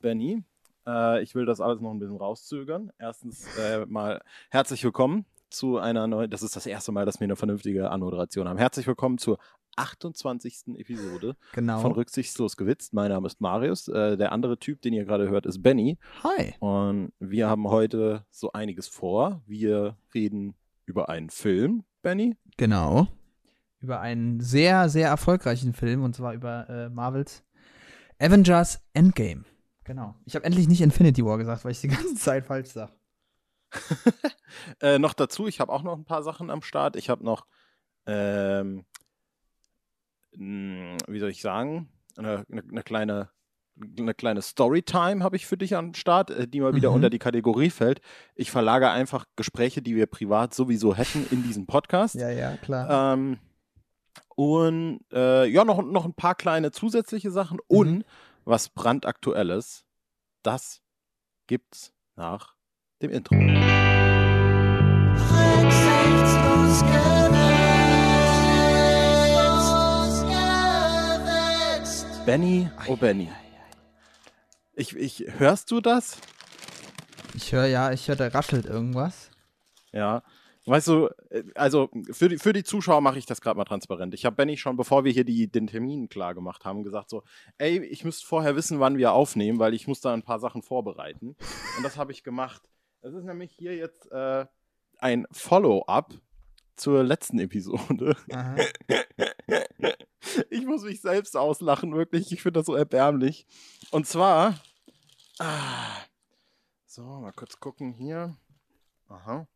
Benny. Äh, ich will das alles noch ein bisschen rauszögern. Erstens äh, mal herzlich willkommen zu einer neuen, das ist das erste Mal, dass wir eine vernünftige Anmoderation haben. Herzlich willkommen zur 28. Episode Genau. von Rücksichtslos gewitzt. Mein Name ist Marius. Äh, der andere Typ, den ihr gerade hört, ist Benny. Hi. Und wir haben heute so einiges vor. Wir reden über einen Film, Benny. Genau. Über einen sehr, sehr erfolgreichen Film und zwar über äh, Marvels Avengers Endgame. Genau. Ich habe endlich nicht Infinity War gesagt, weil ich die ganze Zeit falsch sage. äh, noch dazu, ich habe auch noch ein paar Sachen am Start. Ich habe noch, ähm, wie soll ich sagen, eine, eine, eine kleine, eine kleine Storytime habe ich für dich am Start, äh, die mal wieder Mhm. unter die Kategorie fällt. Ich verlagere einfach Gespräche, die wir privat sowieso hätten, in diesen Podcast. Ja, ja, klar. Ähm, und äh, ja, noch, noch ein paar kleine zusätzliche Sachen Mhm. und was brandaktuelles, das gibt's nach dem Intro. Rücksichtslos. Benny, oh Benny. Ich, ich, hörst du das? Ich höre ja, ich höre, da raschelt irgendwas. Ja. Weißt du, äh, also für die, für die Zuschauer mache ich das gerade mal transparent. Ich habe Benny schon, bevor wir hier die, den Termin klar gemacht haben, gesagt so, ey, ich müsste vorher wissen, wann wir aufnehmen, weil ich muss da ein paar Sachen vorbereiten. Und das habe ich gemacht. Das ist nämlich hier jetzt äh, ein Follow-up zur letzten Episode. Ich muss mich selbst auslachen, wirklich. Ich finde das so erbärmlich. Und zwar. Ah, so, mal kurz gucken hier. Aha.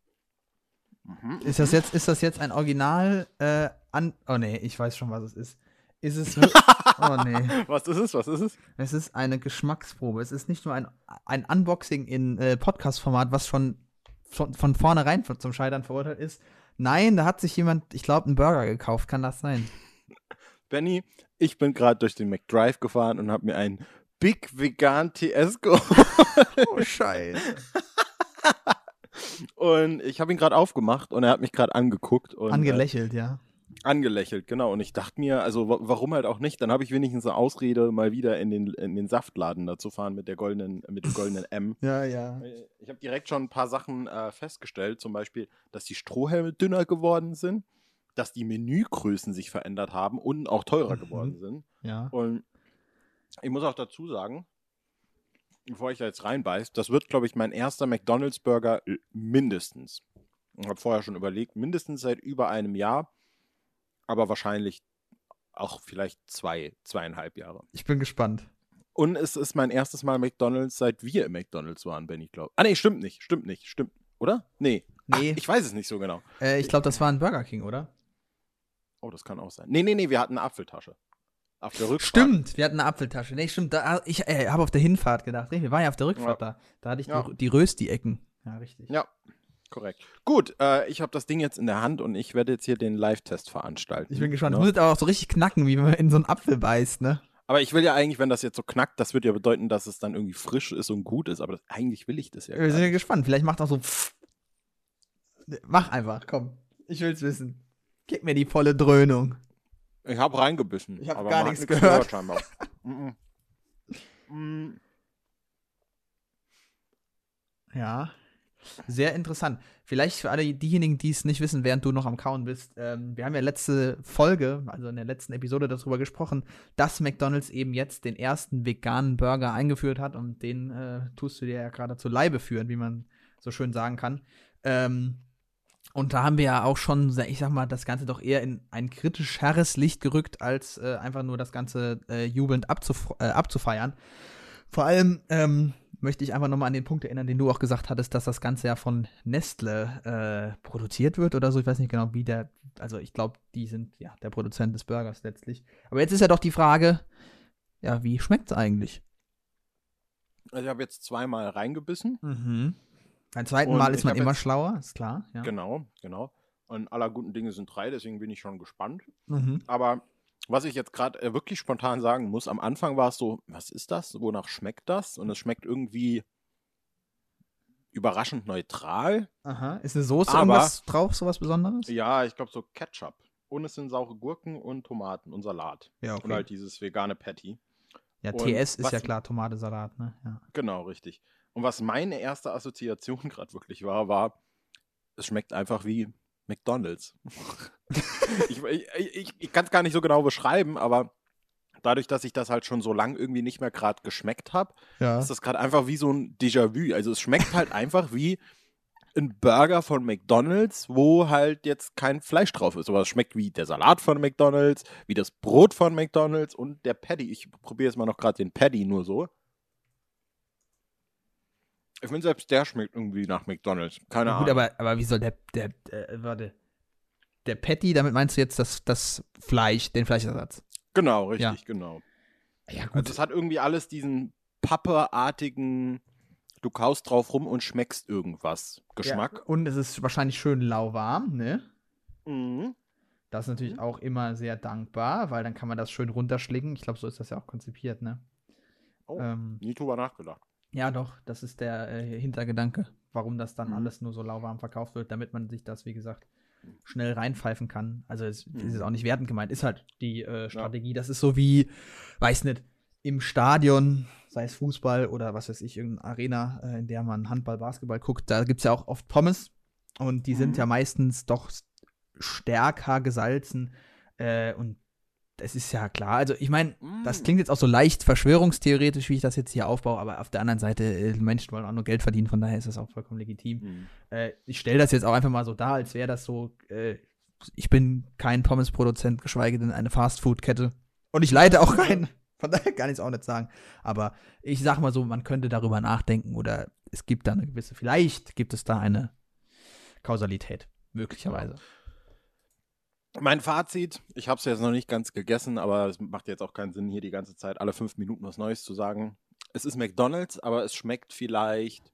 Mhm. Ist das jetzt, ist das jetzt ein Original äh, an. Oh nee, ich weiß schon, was es ist. Ist es oh nee. Was ist es? Was ist es? Es ist eine Geschmacksprobe. Es ist nicht nur ein, ein Unboxing in äh, Podcast-Format, was schon von, von vornherein zum Scheitern verurteilt ist. Nein, da hat sich jemand, ich glaube, einen Burger gekauft. Kann das sein? Benny, ich bin gerade durch den McDrive gefahren und habe mir einen Big Vegan TS geholt. Oh, Scheiße. Und ich habe ihn gerade aufgemacht und er hat mich gerade angeguckt. Und, Angelächelt, ja. Äh, angelächelt, genau. Und ich dachte mir, also wa- warum halt auch nicht? Dann habe ich wenigstens eine Ausrede, mal wieder in den, in den Saftladen da zu fahren mit der goldenen, mit dem goldenen M. Ja, ja. Ich habe direkt schon ein paar Sachen äh, festgestellt, zum Beispiel, dass die Strohhelme dünner geworden sind, dass die Menügrößen sich verändert haben und auch teurer Mhm. geworden sind. Ja. Und ich muss auch dazu sagen, bevor ich da jetzt reinbeiß, das wird, glaube ich, mein erster McDonalds-Burger äh, mindestens. Ich habe vorher schon überlegt, mindestens seit über einem Jahr, aber wahrscheinlich auch vielleicht zwei, zweieinhalb Jahre. Ich bin gespannt. Und es ist mein erstes Mal McDonalds, seit wir im McDonalds waren, Ben, ich glaube. Ah, nee, stimmt nicht, stimmt nicht, stimmt. Oder? Nee. Nee. Ach, ich weiß es nicht so genau. Äh, ich glaube, das war ein Burger King, oder? Oh, das kann auch sein. Nee, nee, nee, wir hatten eine Apfeltasche. Auf der Rückfahrt. Stimmt, wir hatten eine Apfeltasche. Nee, stimmt. Da, ich äh, habe auf der Hinfahrt gedacht. Nee, wir waren ja auf der Rückfahrt da. Da hatte ich Ja. die, die Rösti-Ecken. Ja, richtig. Ja, korrekt. Gut, äh, ich habe das Ding jetzt in der Hand und ich werde jetzt hier den Live-Test veranstalten. Ich bin gespannt. Ne? Das muss jetzt aber auch so richtig knacken, wie wenn man in so einen Apfel beißt, ne? Aber ich will ja eigentlich, wenn das jetzt so knackt, das wird ja bedeuten, dass es dann irgendwie frisch ist und gut ist. Aber das, eigentlich will ich das ja. Wir sind ja gespannt. Vielleicht macht auch so. Mach einfach, komm. Ich will's wissen. Gib mir die volle Dröhnung. Ich habe reingebissen. Ich hab aber gar nichts nichts gehört. scheinbar. Mhm. Mm. Ja. Sehr interessant. Vielleicht für alle diejenigen, die es nicht wissen, während du noch am Kauen bist. Ähm, wir haben ja letzte Folge, also in der letzten Episode darüber gesprochen, dass McDonald's eben jetzt den ersten veganen Burger eingeführt hat und den äh, tust du dir ja gerade zu Leibe führen, wie man so schön sagen kann. Ähm, und da haben wir ja auch schon, ich sag mal, das Ganze doch eher in ein kritischeres Licht gerückt, als äh, einfach nur das Ganze äh, jubelnd abzuf äh, abzufeiern. Vor allem ähm, möchte ich einfach nochmal an den Punkt erinnern, den du auch gesagt hattest, dass das Ganze ja von Nestle äh, produziert wird oder so. Ich weiß nicht genau, wie der, also ich glaube, die sind ja der Produzent des Burgers letztlich. Aber jetzt ist ja doch die Frage, ja, wie schmeckt's eigentlich? Also ich habe jetzt zweimal reingebissen. Mhm. Beim zweiten Und Mal ist man immer schlauer, ist klar. Ja. Genau, genau. Und aller guten Dinge sind drei, deswegen bin ich schon gespannt. Mhm. Aber was ich jetzt gerade äh, wirklich spontan sagen muss, am Anfang war es so, was ist das? Wonach schmeckt das? Und es schmeckt irgendwie überraschend neutral. Aha. Ist eine Soße Aber- drauf, sowas Besonderes? Ja, ich glaube so Ketchup. Und es sind saure Gurken und Tomaten und Salat. Ja, Und halt dieses vegane Patty. Ja, Und TS ist was- ja klar Tomatesalat, ne? Ja. Genau, richtig. Und was meine erste Assoziation gerade wirklich war, war, es schmeckt einfach wie McDonalds. ich ich, ich, ich kann es gar nicht so genau beschreiben, aber dadurch, dass ich das halt schon so lang irgendwie nicht mehr gerade geschmeckt habe, ja. ist das gerade einfach wie so ein Déjà-vu. Also es schmeckt halt einfach wie ein Burger von McDonalds, wo halt jetzt kein Fleisch drauf ist. Aber es schmeckt wie der Salat von McDonalds, wie das Brot von McDonalds und der Patty. Ich probiere jetzt mal noch gerade den Patty nur so. Ich finde, selbst der schmeckt irgendwie nach McDonalds. Keine Ja, Ahnung. gut, aber, aber wie soll der, der, äh, warte. Der Patty, damit meinst du jetzt das, das Fleisch, den Fleischersatz? genau, richtig, Ja. genau. Ja, Also es hat irgendwie alles diesen pappeartigen, du kaust drauf rum und schmeckst irgendwas. Geschmack. Ja, und es ist wahrscheinlich schön lauwarm, ne? Mhm. Das ist natürlich auch immer sehr dankbar, weil dann kann man das schön runterschlingen. Ich glaube, so ist das ja auch konzipiert, ne? Oh, Ähm, nie drüber nachgedacht. ja, doch, das ist der äh, Hintergedanke, warum das dann Mhm. alles nur so lauwarm verkauft wird, damit man sich das, wie gesagt, schnell reinpfeifen kann. Also es Mhm. ist auch nicht wertend gemeint, ist halt die äh, Strategie. Das ist so wie, weiß nicht, im Stadion, sei es Fußball oder was weiß ich, irgendeine Arena, äh, in der man Handball, Basketball guckt, da gibt es ja auch oft Pommes und die sind Mhm. ja meistens doch stärker gesalzen äh, und das ist ja klar. Also ich meine, das Mm. klingt jetzt auch so leicht verschwörungstheoretisch, wie ich das jetzt hier aufbaue, aber auf der anderen Seite, äh, Menschen wollen auch nur Geld verdienen, von daher ist das auch vollkommen legitim. Mhm. Äh, ich stelle das jetzt auch einfach mal so dar, als wäre das so, äh, ich bin kein Pommesproduzent, geschweige denn eine Fastfood-Kette. Und ich leite auch keinen. Von daher kann ich es auch nicht sagen. Aber ich sag mal so, man könnte darüber nachdenken oder es gibt da eine gewisse, vielleicht gibt es da eine Kausalität, möglicherweise. Mein Fazit, ich habe es jetzt noch nicht ganz gegessen, aber es macht jetzt auch keinen Sinn, hier die ganze Zeit alle fünf Minuten was Neues zu sagen. Es ist McDonald's, aber es schmeckt vielleicht,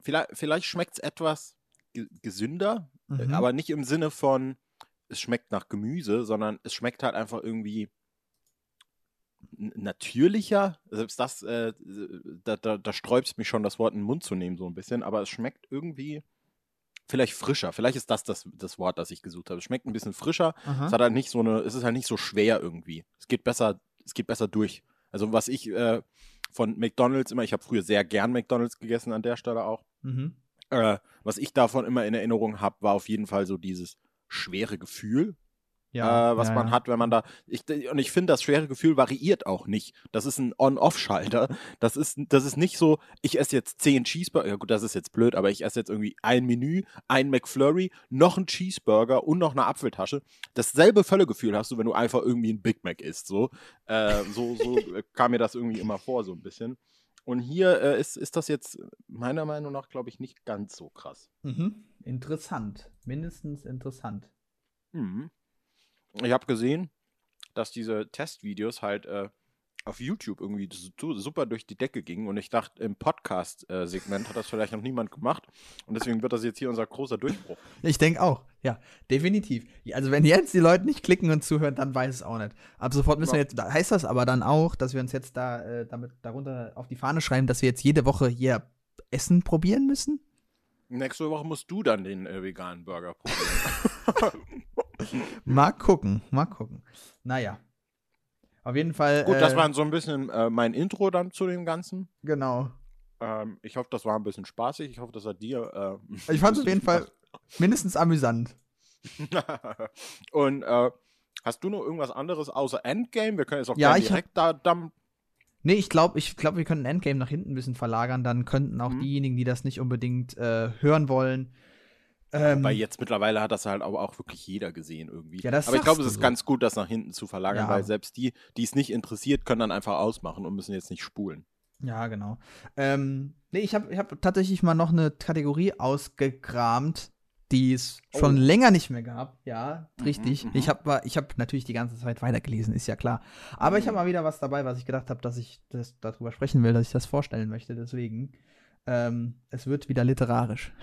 vielleicht, vielleicht schmeckt es etwas ge gesünder, äh, Mhm. aber nicht im Sinne von, es schmeckt nach Gemüse, sondern es schmeckt halt einfach irgendwie natürlicher. Selbst das, äh, da, da, da sträubt es mich schon, das Wort in den Mund zu nehmen, so ein bisschen, aber es schmeckt irgendwie vielleicht frischer. Vielleicht ist das das, das Wort, das ich gesucht habe. Es schmeckt ein bisschen frischer. Aha. Es hat halt nicht so eine, es ist halt nicht so schwer irgendwie. Es geht besser, es geht besser durch. Also was ich äh, von McDonalds immer, ich habe früher sehr gern McDonalds gegessen an der Stelle auch. Mhm. Äh, was ich davon immer in Erinnerung habe, war auf jeden Fall so dieses schwere Gefühl, Ja, äh, was ja, man ja. hat, wenn man da. Ich, und ich finde, das schwere Gefühl variiert auch nicht. Das ist ein On-Off-Schalter. Das ist, das ist nicht so, ich esse jetzt zehn Cheeseburger. Ja, gut, das ist jetzt blöd, aber ich esse jetzt irgendwie ein Menü, ein McFlurry, noch ein Cheeseburger und noch eine Apfeltasche. Dasselbe Völlegefühl hast du, wenn du einfach irgendwie ein Big Mac isst. So, äh, so, so äh, kam mir das irgendwie immer vor, so ein bisschen. Und hier äh, ist, ist das jetzt meiner Meinung nach, glaube ich, nicht ganz so krass. Mhm. Interessant. Mindestens interessant. Mhm. Ich habe gesehen, dass diese Testvideos halt äh, auf YouTube irgendwie su- super durch die Decke gingen und ich dachte, im Podcast-Segment hat das vielleicht noch niemand gemacht und deswegen wird das jetzt hier unser großer Durchbruch. Ich denke auch, ja, definitiv. Also wenn jetzt die Leute nicht klicken und zuhören, dann weiß es auch nicht. Ab sofort müssen wir Ja. jetzt, da heißt das aber dann auch, dass wir uns jetzt da äh, damit darunter auf die Fahne schreiben, dass wir jetzt jede Woche hier Essen probieren müssen? Nächste Woche musst du dann den äh, veganen Burger probieren. Mal gucken, mal gucken. Naja. Auf jeden Fall. Gut, äh, das war so ein bisschen äh, mein Intro dann zu dem Ganzen. Genau. Ähm, ich hoffe, das war ein bisschen spaßig. Ich hoffe, das hat dir. Äh, Ich fand es auf jeden Fall mindestens amüsant. und äh, hast du noch irgendwas anderes außer Endgame? Wir können jetzt auch Ja, ich hab- direkt da dann Nee, ich glaube, ich glaub, wir können Endgame nach hinten ein bisschen verlagern. Dann könnten auch Mhm. diejenigen, die das nicht unbedingt äh, hören wollen. Ähm, Weil jetzt mittlerweile hat das halt aber auch wirklich jeder gesehen irgendwie. Ja, aber ich glaube, es ist so. ganz gut, das nach hinten zu verlagern, Ja. weil selbst die, die es nicht interessiert, können dann einfach ausmachen und müssen jetzt nicht spulen. Ja, genau. Ähm, nee, ich habe ich hab tatsächlich mal noch eine Kategorie ausgekramt, die es schon Oh. länger nicht mehr gab. Ja, richtig. mhm. Ich habe ich hab natürlich die ganze Zeit weitergelesen, ist ja klar. Aber ich habe mal wieder was dabei, was ich gedacht habe, dass ich das, darüber sprechen will, dass ich das vorstellen möchte. Deswegen, ähm, es wird wieder literarisch.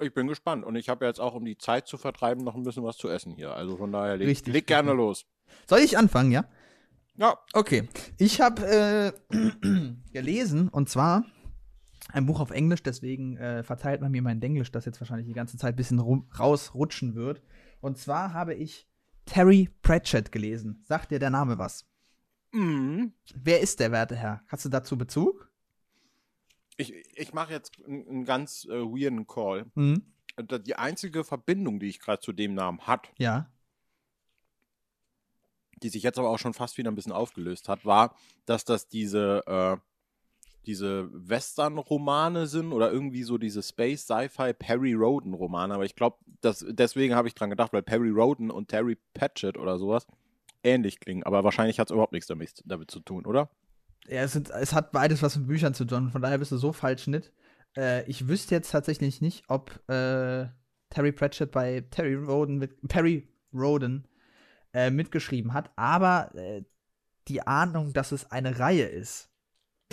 Ich bin gespannt und ich habe jetzt auch, um die Zeit zu vertreiben, noch ein bisschen was zu essen hier. Also von daher, leg, Richtig, leg gerne richtig. los. Soll ich anfangen, ja? Ja, Okay. Ich habe äh, gelesen und zwar ein Buch auf Englisch, deswegen äh, verzeiht man mir mein Englisch, das jetzt wahrscheinlich die ganze Zeit ein bisschen rausrutschen wird. Und zwar habe ich Terry Pratchett gelesen. Sagt dir der Name was? Mhm. Wer ist der werte Herr? Hast du dazu Bezug? Ich, ich mache jetzt einen, ganz äh, weirden Call. Mhm. Die einzige Verbindung, die ich gerade zu dem Namen hat, Ja. die sich jetzt aber auch schon fast wieder ein bisschen aufgelöst hat, war, dass das diese, äh, diese Western-Romane sind oder irgendwie so diese Space, Sci-Fi, Perry Roden-Romane. Aber ich glaube, deswegen habe ich dran gedacht, weil Perry Roden und Terry Pratchett oder sowas ähnlich klingen. Aber wahrscheinlich hat es überhaupt nichts damit, damit zu tun, oder? Ja, es, sind, es hat beides was mit Büchern zu tun, von daher bist du so falsch nicht. Äh, ich wüsste jetzt tatsächlich nicht, ob äh, Terry Pratchett bei Terry Roden mit, Perry Roden äh, mitgeschrieben hat, aber äh, die Ahnung, dass es eine Reihe ist,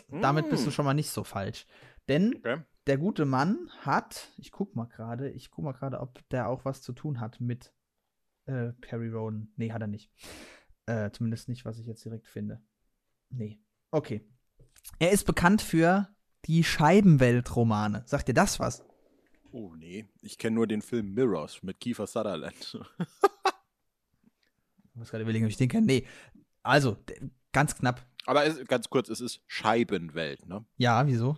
damit bist du Mm. schon mal nicht so falsch. Denn Okay. der gute Mann hat, ich guck mal gerade, ich guck mal gerade, ob der auch was zu tun hat mit äh, Perry Roden. Nee, hat er nicht. Äh, zumindest nicht, was ich jetzt direkt finde. Nee. Okay. Er ist bekannt für die Scheibenwelt-Romane. Sagt dir das was? Oh nee, ich kenne nur den Film Mirrors mit Kiefer Sutherland. Ich muss gerade überlegen, ob ich den kenne. Nee. Also, ganz knapp. Aber es, ganz kurz, es ist Scheibenwelt, ne? Ja, wieso?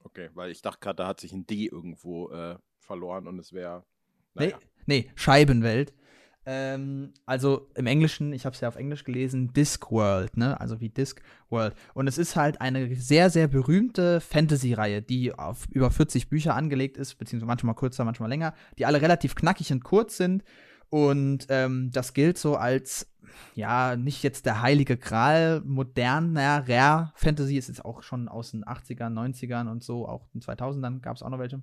Okay, weil ich dachte gerade, da hat sich ein D irgendwo äh, verloren und es wäre. Nee, Naja. nee, Scheibenwelt. Ähm, also im Englischen, ich habe es ja auf Englisch gelesen, Discworld, ne? Also wie Discworld. Und es ist halt eine sehr, sehr berühmte Fantasy-Reihe, die auf über 40 Bücher angelegt ist, beziehungsweise manchmal kürzer, manchmal länger, die alle relativ knackig und kurz sind. Und ähm, das gilt so als, ja, nicht jetzt der heilige Gral moderner Rare Fantasy, ist auch schon aus den 80ern, 90ern und so, auch in 2000ern gab es auch noch welche.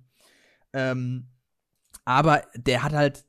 Ähm, aber der hat halt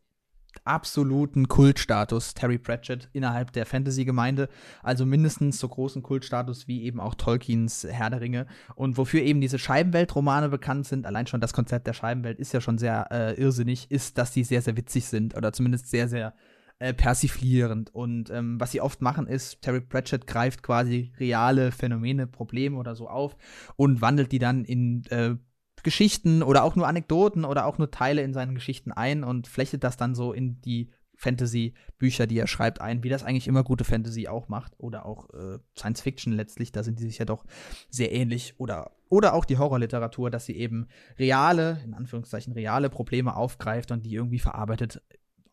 absoluten Kultstatus, Terry Pratchett, innerhalb der Fantasy-Gemeinde. Also mindestens so großen Kultstatus wie eben auch Tolkiens Herr der Ringe. Und wofür eben diese Scheibenwelt-Romane bekannt sind, allein schon das Konzept der Scheibenwelt ist ja schon sehr äh, irrsinnig, ist, dass die sehr, sehr witzig sind oder zumindest sehr, sehr äh, persiflierend. Und ähm, was sie oft machen, ist, Terry Pratchett greift quasi reale Phänomene, Probleme oder so auf und wandelt die dann in äh, Geschichten oder auch nur Anekdoten oder auch nur Teile in seinen Geschichten ein und flechtet das dann so in die Fantasy-Bücher, die er schreibt, ein, wie das eigentlich immer gute Fantasy auch macht oder auch äh, Science Fiction letztlich, da sind die sich ja doch sehr ähnlich oder oder auch die Horrorliteratur, dass sie eben reale, in Anführungszeichen reale Probleme aufgreift und die irgendwie verarbeitet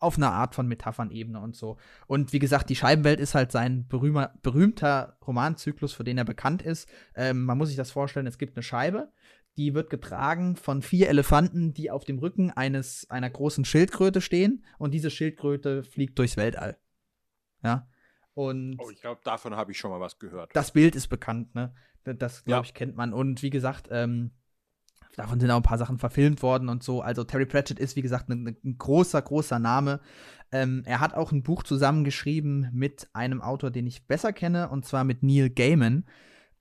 auf einer Art von Metaphernebene und so. Und wie gesagt, die Scheibenwelt ist halt sein berühmer, berühmter Romanzyklus, für den er bekannt ist. Ähm, man muss sich das vorstellen, es gibt eine Scheibe, die wird getragen von vier Elefanten, die auf dem Rücken eines einer großen Schildkröte stehen und diese Schildkröte fliegt durchs Weltall. Ja. Und Oh, ich glaube, davon habe ich schon mal was gehört. das Bild ist bekannt, ne? Das, glaube Ja. ich, kennt man. Und wie gesagt, ähm, davon sind auch ein paar Sachen verfilmt worden und so. Also Terry Pratchett ist, wie gesagt, ein, ein großer, großer Name. Ähm, er hat auch ein Buch zusammengeschrieben mit einem Autor, den ich besser kenne, und zwar mit Neil Gaiman.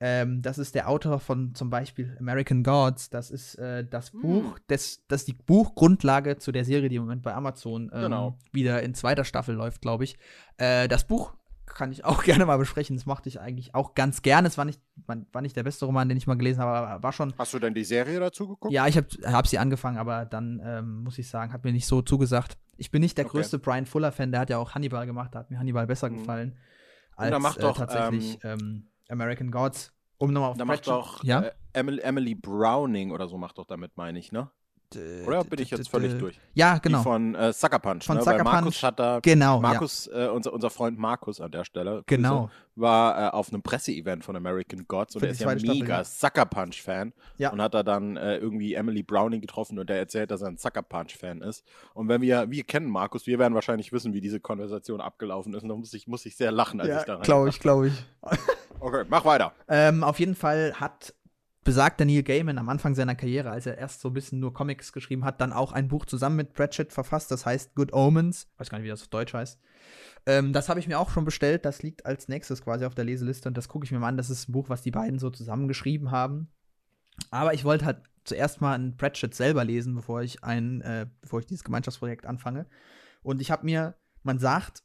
Ähm, das ist der Autor von zum Beispiel American Gods. Das ist äh, das Hm. Buch, das, das ist die Buchgrundlage zu der Serie, die im Moment bei Amazon ähm, Genau. wieder in zweiter Staffel läuft, glaube ich. Äh, das Buch kann ich auch gerne mal besprechen. Das mochte ich eigentlich auch ganz gerne. Es war nicht, war war nicht der beste Roman, den ich mal gelesen habe, aber war schon. Hast du denn die Serie dazu geguckt? Ja, ich habe hab sie angefangen, aber dann ähm, muss ich sagen, hat mir nicht so zugesagt. Ich bin nicht der Okay. größte Brian Fuller-Fan, der hat ja auch Hannibal gemacht, da hat mir Hannibal besser Mhm. gefallen Und als er macht äh, doch, tatsächlich ähm, American Gods. Um nochmal auf Da macht Pratchett- doch ja? äh, Emily, Emily Browning oder so macht doch damit, meine ich, ne? Oder bin ich jetzt völlig durch? Ja, Die genau. von äh, Sucker Punch, Von ne? Sucker Weil Markus Punch. hat da Genau, Markus, äh, unser, unser Freund Markus an der Stelle, Grüße, Genau. war äh, auf einem Presseevent von American Gods und Für er die ist ja Staffel, mega ja. Sucker Punch-Fan Ja. und hat da dann äh, irgendwie Emily Browning getroffen und der erzählt, dass er ein Sucker Punch-Fan ist. Und wenn wir, wir kennen Markus, wir werden wahrscheinlich wissen, wie diese Konversation abgelaufen ist und da muss ich, muss ich sehr lachen, als Ja, ich daran glaube ich, glaube ich. Okay, mach weiter. Ähm, auf jeden Fall hat besagter Neil Gaiman am Anfang seiner Karriere, als er erst so ein bisschen nur Comics geschrieben hat, dann auch ein Buch zusammen mit Pratchett verfasst, das heißt Good Omens. Weiß gar nicht, wie das auf Deutsch heißt. Ähm, das habe ich mir auch schon bestellt, das liegt als nächstes quasi auf der Leseliste und das gucke ich mir mal an. Das ist ein Buch, was die beiden so zusammengeschrieben haben. Aber ich wollte halt zuerst mal ein Pratchett selber lesen, bevor ich ein, äh, bevor ich dieses Gemeinschaftsprojekt anfange. Und ich habe mir, man sagt,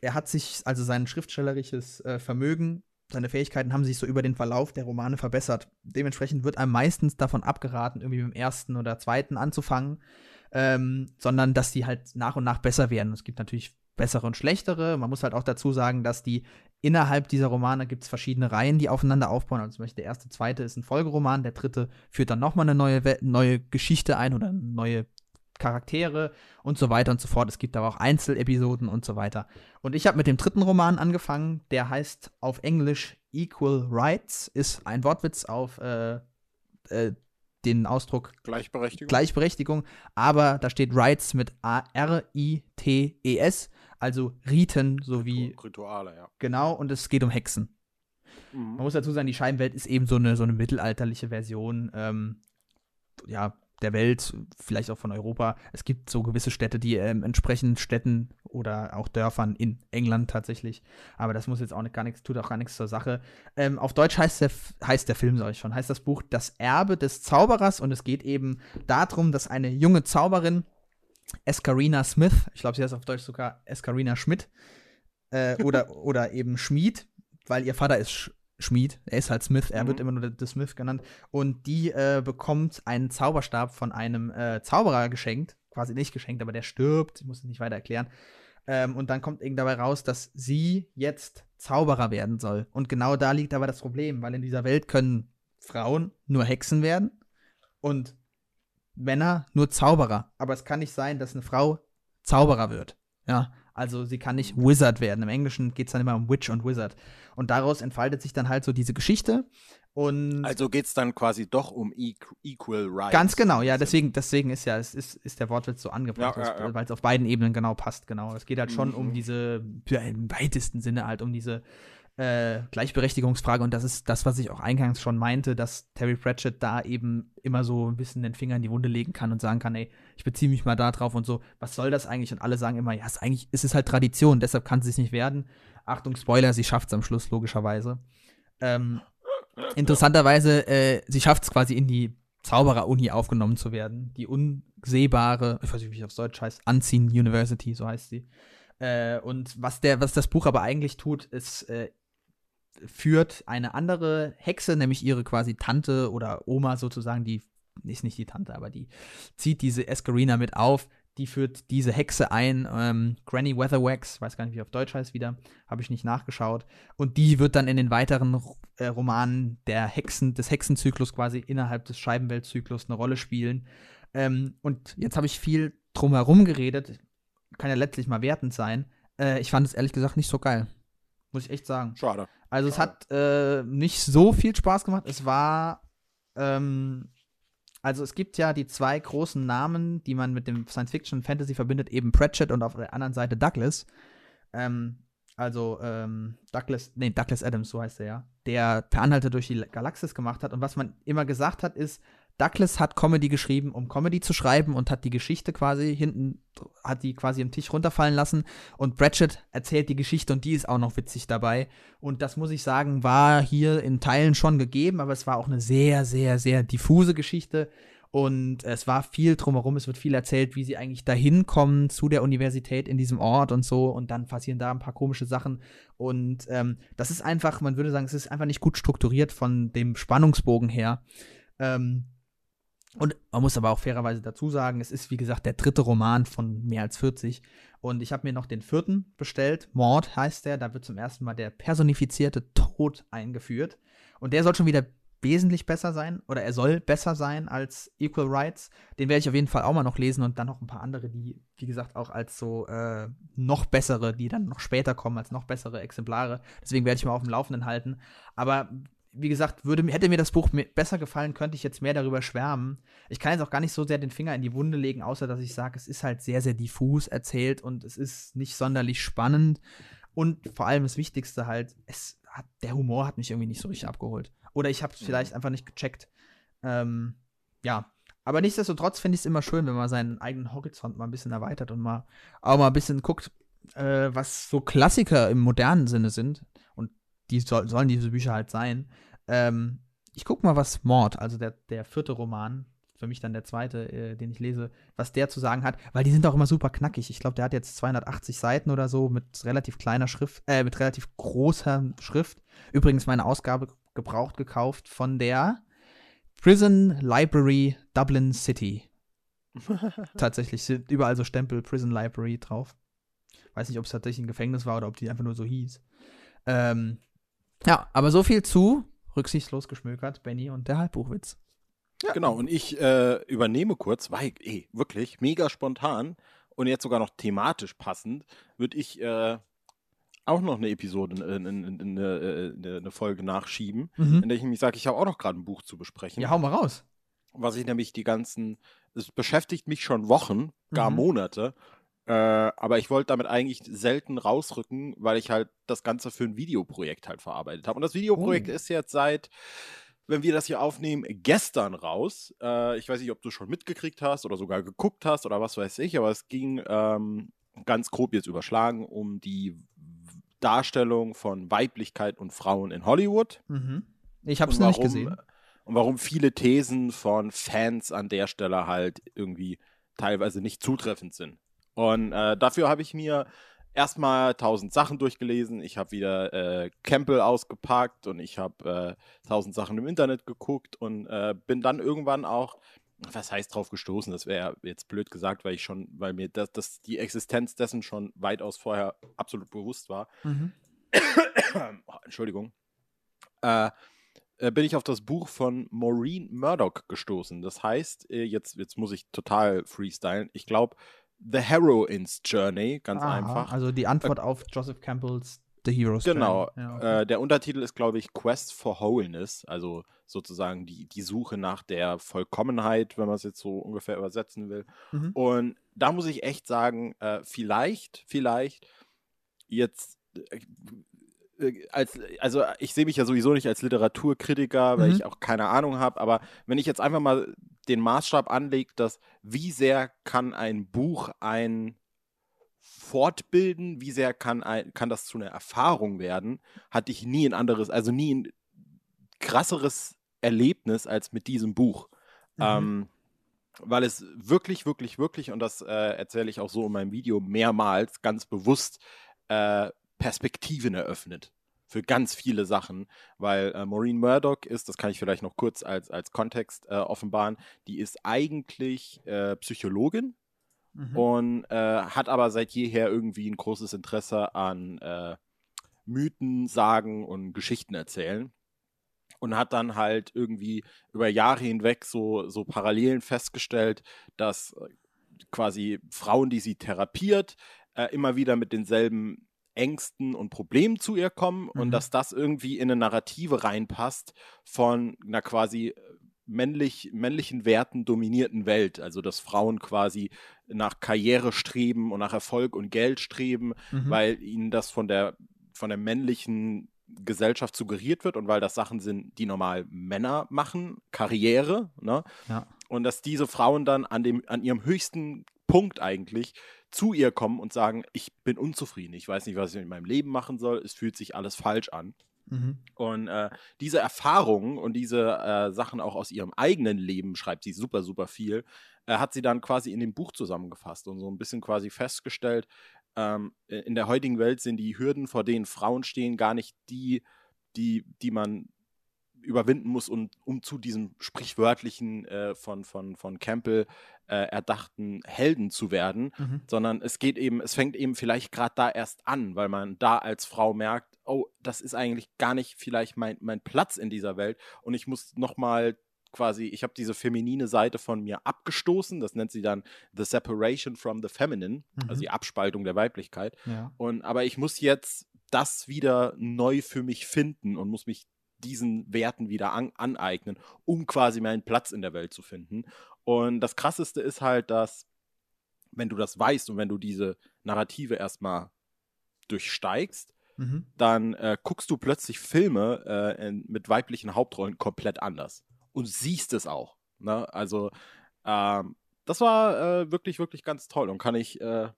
er hat sich, also sein schriftstellerisches äh, Vermögen, seine Fähigkeiten haben sich so über den Verlauf der Romane verbessert. Dementsprechend wird einem meistens davon abgeraten, irgendwie mit dem ersten oder zweiten anzufangen, ähm, sondern dass die halt nach und nach besser werden. Es gibt natürlich bessere und schlechtere. Man muss halt auch dazu sagen, dass die innerhalb dieser Romane gibt es verschiedene Reihen, die aufeinander aufbauen. Also zum Beispiel der erste, zweite ist ein Folgeroman, der dritte führt dann nochmal eine neue, neue Geschichte ein oder neue Charaktere und so weiter und so fort. Es gibt aber auch Einzelepisoden und so weiter. Und ich habe mit dem dritten Roman angefangen, der heißt auf Englisch Equal Rights, ist ein Wortwitz auf äh, äh, den Ausdruck Gleichberechtigung. Gleichberechtigung, aber da steht Rights mit A-R-I-T-E-S, also Riten sowie Rituale, ja. genau, und es geht um Hexen. Man Mhm. muss dazu sagen, die Scheibenwelt ist eben so eine, so eine mittelalterliche Version ähm, ja, der Welt, vielleicht auch von Europa. Es gibt so gewisse Städte, die ähm, entsprechen Städten oder auch Dörfern in England tatsächlich. Aber das muss jetzt auch nicht, gar nichts, tut auch gar nichts zur Sache. Ähm, auf Deutsch heißt der, heißt der Film, sag ich schon, heißt das Buch Das Erbe des Zauberers und es geht eben darum, dass eine junge Zauberin, Escarina Smith, ich glaube, sie heißt auf Deutsch sogar Escarina Schmidt, äh, oder, oder eben Schmied, weil ihr Vater ist Sch Schmied, er ist halt Smith, er Mhm. wird immer nur der, Smith genannt. Und die äh, bekommt einen Zauberstab von einem äh, Zauberer geschenkt, quasi nicht geschenkt, aber der stirbt, ich muss es nicht weiter erklären. Ähm, und dann kommt eben dabei raus, dass sie jetzt Zauberer werden soll. Und genau da liegt aber das Problem, weil in dieser Welt können Frauen nur Hexen werden und Männer nur Zauberer. Aber es kann nicht sein, dass eine Frau Zauberer wird. Ja, also sie kann nicht Wizard werden. Im Englischen geht es dann immer um Witch und Wizard. Und daraus entfaltet sich dann halt so diese Geschichte. Und Also geht es dann quasi doch um equ Equal Rights. ganz genau, ja, deswegen, deswegen ist ja, es ist, ist der Wortwitz so angebracht, Ja, ja, ja. weil es auf beiden Ebenen genau passt, genau. Es geht halt schon um Mhm. diese, ja, im weitesten Sinne halt um diese äh, Gleichberechtigungsfrage und das ist das, was ich auch eingangs schon meinte, dass Terry Pratchett da eben immer so ein bisschen den Finger in die Wunde legen kann und sagen kann, ey, ich beziehe mich mal da drauf und so, was soll das eigentlich? Und alle sagen immer, ja, es ist eigentlich, es ist halt Tradition, deshalb kann sie es nicht werden. Achtung, Spoiler, sie schafft es am Schluss, logischerweise. Ähm, interessanterweise, äh, sie schafft es quasi in die Zauberer-Uni aufgenommen zu werden. Die unsehbare, ich weiß nicht, wie es auf Deutsch heißt, Unseen University, so heißt sie. Äh, und was, der, was das Buch aber eigentlich tut, ist, äh, führt eine andere Hexe, nämlich ihre quasi Tante oder Oma sozusagen, die ist nicht die Tante, aber die zieht diese Escarina mit auf. Die führt diese Hexe ein, ähm, Granny Weatherwax, weiß gar nicht, wie auf Deutsch heißt wieder, habe ich nicht nachgeschaut. Und die wird dann in den weiteren äh, Romanen der Hexen, des Hexenzyklus quasi innerhalb des Scheibenweltzyklus eine Rolle spielen. Ähm, und jetzt habe ich viel drumherum geredet, kann ja letztlich mal wertend sein. Äh, ich fand es ehrlich gesagt nicht so geil. Muss ich echt sagen. Schade. Also es hat äh, nicht so viel Spaß gemacht. Es war, ähm, also es gibt ja die zwei großen Namen, die man mit dem Science Fiction und Fantasy verbindet, eben Pratchett und auf der anderen Seite Douglas. Ähm, also ähm, Douglas, nee, Douglas Adams, so heißt er ja, der Per Anhalter durch die Galaxis gemacht hat. Und was man immer gesagt hat, ist, Douglas hat Comedy geschrieben, um Comedy zu schreiben und hat die Geschichte quasi hinten, hat die quasi am Tisch runterfallen lassen. Und Pratchett erzählt die Geschichte und die ist auch noch witzig dabei. Und das muss ich sagen, war hier in Teilen schon gegeben, aber es war auch eine sehr, sehr, sehr diffuse Geschichte. Und es war viel drumherum, es wird viel erzählt, wie sie eigentlich dahin kommen zu der Universität in diesem Ort und so. Und dann passieren da ein paar komische Sachen. Und ähm, das ist einfach, man würde sagen, es ist einfach nicht gut strukturiert von dem Spannungsbogen her. Ähm, und man muss aber auch fairerweise dazu sagen, es ist wie gesagt der dritte Roman von mehr als 40. Und ich habe mir noch den vierten bestellt. Mord heißt der. Da wird zum ersten Mal der personifizierte Tod eingeführt. Und der soll schon wieder wesentlich besser sein. Oder er soll besser sein als Equal Rights. Den werde ich auf jeden Fall auch mal noch lesen. Und dann noch ein paar andere, die, wie gesagt, auch als so äh, noch bessere, die dann noch später kommen, als noch bessere Exemplare. Deswegen werde ich mal auf dem Laufenden halten. Aber wie gesagt, würde, hätte mir das Buch besser gefallen, könnte ich jetzt mehr darüber schwärmen. Ich kann jetzt auch gar nicht so sehr den Finger in die Wunde legen, außer dass ich sage, es ist halt sehr, sehr diffus erzählt und es ist nicht sonderlich spannend. Und vor allem das Wichtigste halt, es hat, der Humor hat mich irgendwie nicht so richtig abgeholt. Oder ich habe es vielleicht einfach nicht gecheckt. Ähm, ja. Aber nichtsdestotrotz finde ich es immer schön, wenn man seinen eigenen Horizont mal ein bisschen erweitert und mal auch mal ein bisschen guckt, äh, was so Klassiker im modernen Sinne sind. Die soll, sollen diese Bücher halt sein. Ähm, ich guck mal, was Mord, also der, der vierte Roman, für mich dann der zweite, äh, den ich lese, was der zu sagen hat, weil die sind auch immer super knackig. Ich glaube, der hat jetzt 280 Seiten oder so mit relativ kleiner Schrift, äh, mit relativ großer Schrift. Übrigens meine Ausgabe gebraucht gekauft von der Prison Library Dublin City. Tatsächlich sind überall so Stempel Prison Library drauf. Weiß nicht, ob es tatsächlich ein Gefängnis war oder ob die einfach nur so hieß. Ähm, ja, aber so viel zu rücksichtslos geschmökert, Benny und der Halbbuchwitz. Genau, und ich äh, übernehme kurz, weil, ey, wirklich, mega spontan und jetzt sogar noch thematisch passend, würde ich äh, auch noch eine Episode, in, in, in, in, eine, eine Folge nachschieben, Mhm. in der ich nämlich sage, ich habe auch noch gerade ein Buch zu besprechen. Ja, hau mal raus. was ich nämlich die ganzen, es beschäftigt mich schon Wochen, gar Mhm. Monate, äh, aber ich wollte damit eigentlich selten rausrücken, weil ich halt das Ganze für ein Videoprojekt halt verarbeitet habe. Und das Videoprojekt Oh. ist jetzt seit, wenn wir das hier aufnehmen, gestern raus. Äh, ich weiß nicht, ob du schon mitgekriegt hast oder sogar geguckt hast oder was weiß ich, aber es ging ähm, ganz grob jetzt überschlagen um die Darstellung von Weiblichkeit und Frauen in Hollywood. Mhm. Ich hab's Und noch nicht gesehen. Und warum viele Thesen von Fans an der Stelle halt irgendwie teilweise nicht zutreffend sind. Und äh, dafür habe ich mir erstmal tausend Sachen durchgelesen. Ich habe wieder äh, Campbell ausgepackt und ich habe äh, tausend Sachen im Internet geguckt und äh, bin dann irgendwann auch, was heißt drauf gestoßen? Das wäre jetzt blöd gesagt, weil ich schon, weil mir das, das die Existenz dessen schon weitaus vorher absolut bewusst war. Mhm. oh, Entschuldigung, äh, äh, bin ich auf das Buch von Maureen Murdoch gestoßen. Das heißt, äh, jetzt, jetzt muss ich total freestylen. Ich glaube, The Heroine's Journey, ganz Aha, einfach. Also die Antwort auf Joseph Campbells The Hero's Genau. Journey. Ja, okay. Äh, der Untertitel ist, glaube ich, Quest for Wholeness, also sozusagen die, die Suche nach der Vollkommenheit, wenn man es jetzt so ungefähr übersetzen will. Mhm. Und da muss ich echt sagen, äh, vielleicht, vielleicht jetzt äh, äh, als, also ich sehe mich ja sowieso nicht als Literaturkritiker, weil Mhm. ich auch keine Ahnung habe, aber wenn ich jetzt einfach mal den Maßstab anlege, dass wie sehr kann ein Buch ein fortbilden, wie sehr kann, ein, kann das zu einer Erfahrung werden, hatte ich nie ein anderes, also nie ein krasseres Erlebnis als mit diesem Buch. Mhm. Ähm, weil es wirklich, wirklich, wirklich, und das äh, erzähle ich auch so in meinem Video mehrmals, ganz bewusst äh, Perspektiven eröffnet für ganz viele Sachen, weil äh, Maureen Murdoch ist, das kann ich vielleicht noch kurz als, als Kontext äh, offenbaren, die ist eigentlich äh, Psychologin Mhm. und äh, hat aber seit jeher irgendwie ein großes Interesse an äh, Mythen, Sagen und Geschichten erzählen. Und hat dann halt irgendwie über Jahre hinweg so, so Parallelen festgestellt, dass äh, quasi Frauen, die sie therapiert, äh, immer wieder mit denselben Ängsten und Problemen zu ihr kommen und Mhm. dass das irgendwie in eine Narrative reinpasst von einer quasi äh, männlich, männlichen Werten dominierten Welt. Also dass Frauen quasi nach Karriere streben und nach Erfolg und Geld streben, Mhm. weil ihnen das von der, von der männlichen Gesellschaft suggeriert wird und weil das Sachen sind, die normal Männer machen, Karriere, ne? Ja. Und dass diese Frauen dann an, dem, an ihrem höchsten Punkt eigentlich zu ihr kommen und sagen, ich bin unzufrieden, ich weiß nicht, was ich mit meinem Leben machen soll, es fühlt sich alles falsch an. Mhm. Und äh, diese Erfahrungen und diese äh, Sachen auch aus ihrem eigenen Leben, schreibt sie super, super viel, äh, hat sie dann quasi in dem Buch zusammengefasst und so ein bisschen quasi festgestellt, ähm, in der heutigen Welt sind die Hürden, vor denen Frauen stehen, gar nicht die, die, die man überwinden muss, um, um zu diesem sprichwörtlichen äh, von, von, von Campbell äh, erdachten Helden zu werden, Mhm. sondern es geht eben, es fängt eben vielleicht gerade da erst an, weil man da als Frau merkt, oh, das ist eigentlich gar nicht vielleicht mein, mein Platz in dieser Welt und ich muss nochmal quasi, ich habe diese feminine Seite von mir abgestoßen, das nennt sie dann The Separation from the Feminine, also Mhm. die Abspaltung der Weiblichkeit. Ja. Und aber ich muss jetzt das wieder neu für mich finden und muss mich diesen Werten wieder an, aneignen, um quasi meinen Platz in der Welt zu finden. Und das Krasseste ist halt, dass, wenn du das weißt und wenn du diese Narrative erstmal durchsteigst, Mhm. dann äh, guckst du plötzlich Filme äh, in, mit weiblichen Hauptrollen komplett anders und siehst es auch. Ne? Also ähm, das war äh, wirklich, wirklich ganz toll und kann ich äh,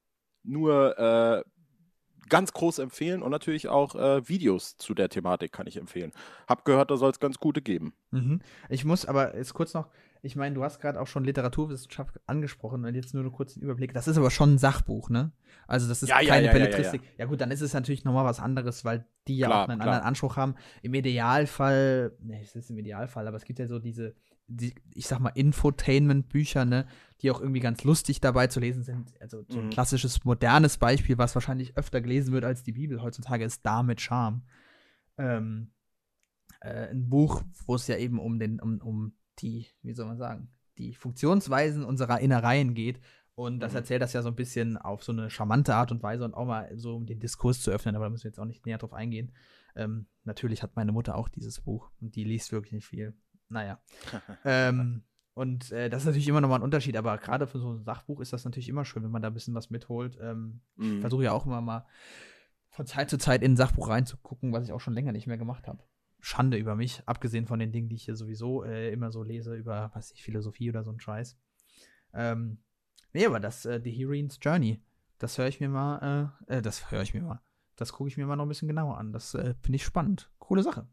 nur äh, ganz groß empfehlen und natürlich auch äh, Videos zu der Thematik kann ich empfehlen. Hab gehört, da soll es ganz gute geben. Mhm. Ich muss aber jetzt kurz noch, ich meine, du hast gerade auch schon Literaturwissenschaft angesprochen und jetzt nur noch kurz einen Überblick. Das ist aber schon ein Sachbuch, ne? Also das ist Ja, keine ja, ja, Belletristik. Ja, gut, dann ist es natürlich nochmal was anderes, weil die ja Klar, auch einen klar. anderen Anspruch haben. Im Idealfall, ne, es ist im Idealfall, aber es gibt ja so diese, die, ich sag mal, Infotainment-Bücher, ne, die auch irgendwie ganz lustig dabei zu lesen sind. Also so ein Mhm. klassisches, modernes Beispiel, was wahrscheinlich öfter gelesen wird als die Bibel heutzutage, ist Da mit Charme. Ähm, äh, ein Buch, wo es ja eben um den, um, um die, wie soll man sagen, die Funktionsweisen unserer Innereien geht. Und das Mhm. erzählt das ja so ein bisschen auf so eine charmante Art und Weise und auch mal so, um den Diskurs zu öffnen, aber da müssen wir jetzt auch nicht näher drauf eingehen. Ähm, natürlich hat meine Mutter auch dieses Buch und die liest wirklich nicht viel. Naja. ähm, und äh, das ist natürlich immer nochmal ein Unterschied, aber gerade für so ein Sachbuch ist das natürlich immer schön, wenn man da ein bisschen was mitholt. Ähm, ich Mhm. versuche ja auch immer mal von Zeit zu Zeit in ein Sachbuch reinzugucken, was ich auch schon länger nicht mehr gemacht habe. Schande über mich, abgesehen von den Dingen, die ich hier sowieso äh, immer so lese, über, weiß ich, Philosophie oder so ein Scheiß. Ähm, nee, aber das, äh, The Heroine's Journey, das höre ich mir mal, äh, äh, das höre ich mir mal. Das gucke ich mir mal noch ein bisschen genauer an. Das äh, finde ich spannend. Coole Sache.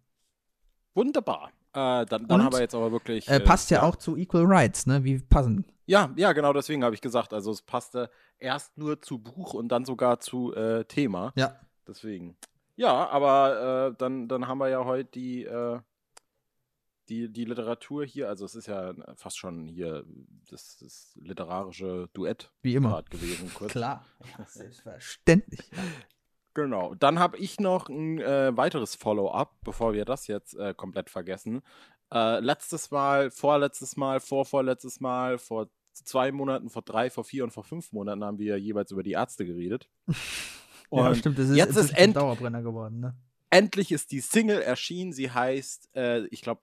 Wunderbar. Äh, dann dann haben wir jetzt aber wirklich. Äh, passt ja, auch zu Equal Rights, ne? Wie passend. Ja, ja, genau deswegen habe ich gesagt. Also es passte erst nur zu Buch und dann sogar zu äh, Thema. Ja. Deswegen. Ja, aber äh, dann, dann haben wir ja heute die, äh, die, die Literatur hier. Also es ist ja fast schon hier das, das literarische Duett Wie immer. gewesen. Kurz. Klar. Ja, selbstverständlich. Genau. Dann habe ich noch ein äh, weiteres Follow-up, bevor wir das jetzt äh, komplett vergessen. Äh, letztes Mal, vorletztes Mal, vorvorletztes Mal, vor zwei Monaten, vor drei, vor vier und vor fünf Monaten haben wir jeweils über die Ärzte geredet. ja, Und stimmt. Das ist, jetzt ist ein Dauerbrenner geworden, ne? endlich ist die Single erschienen. Sie heißt, äh, ich glaube,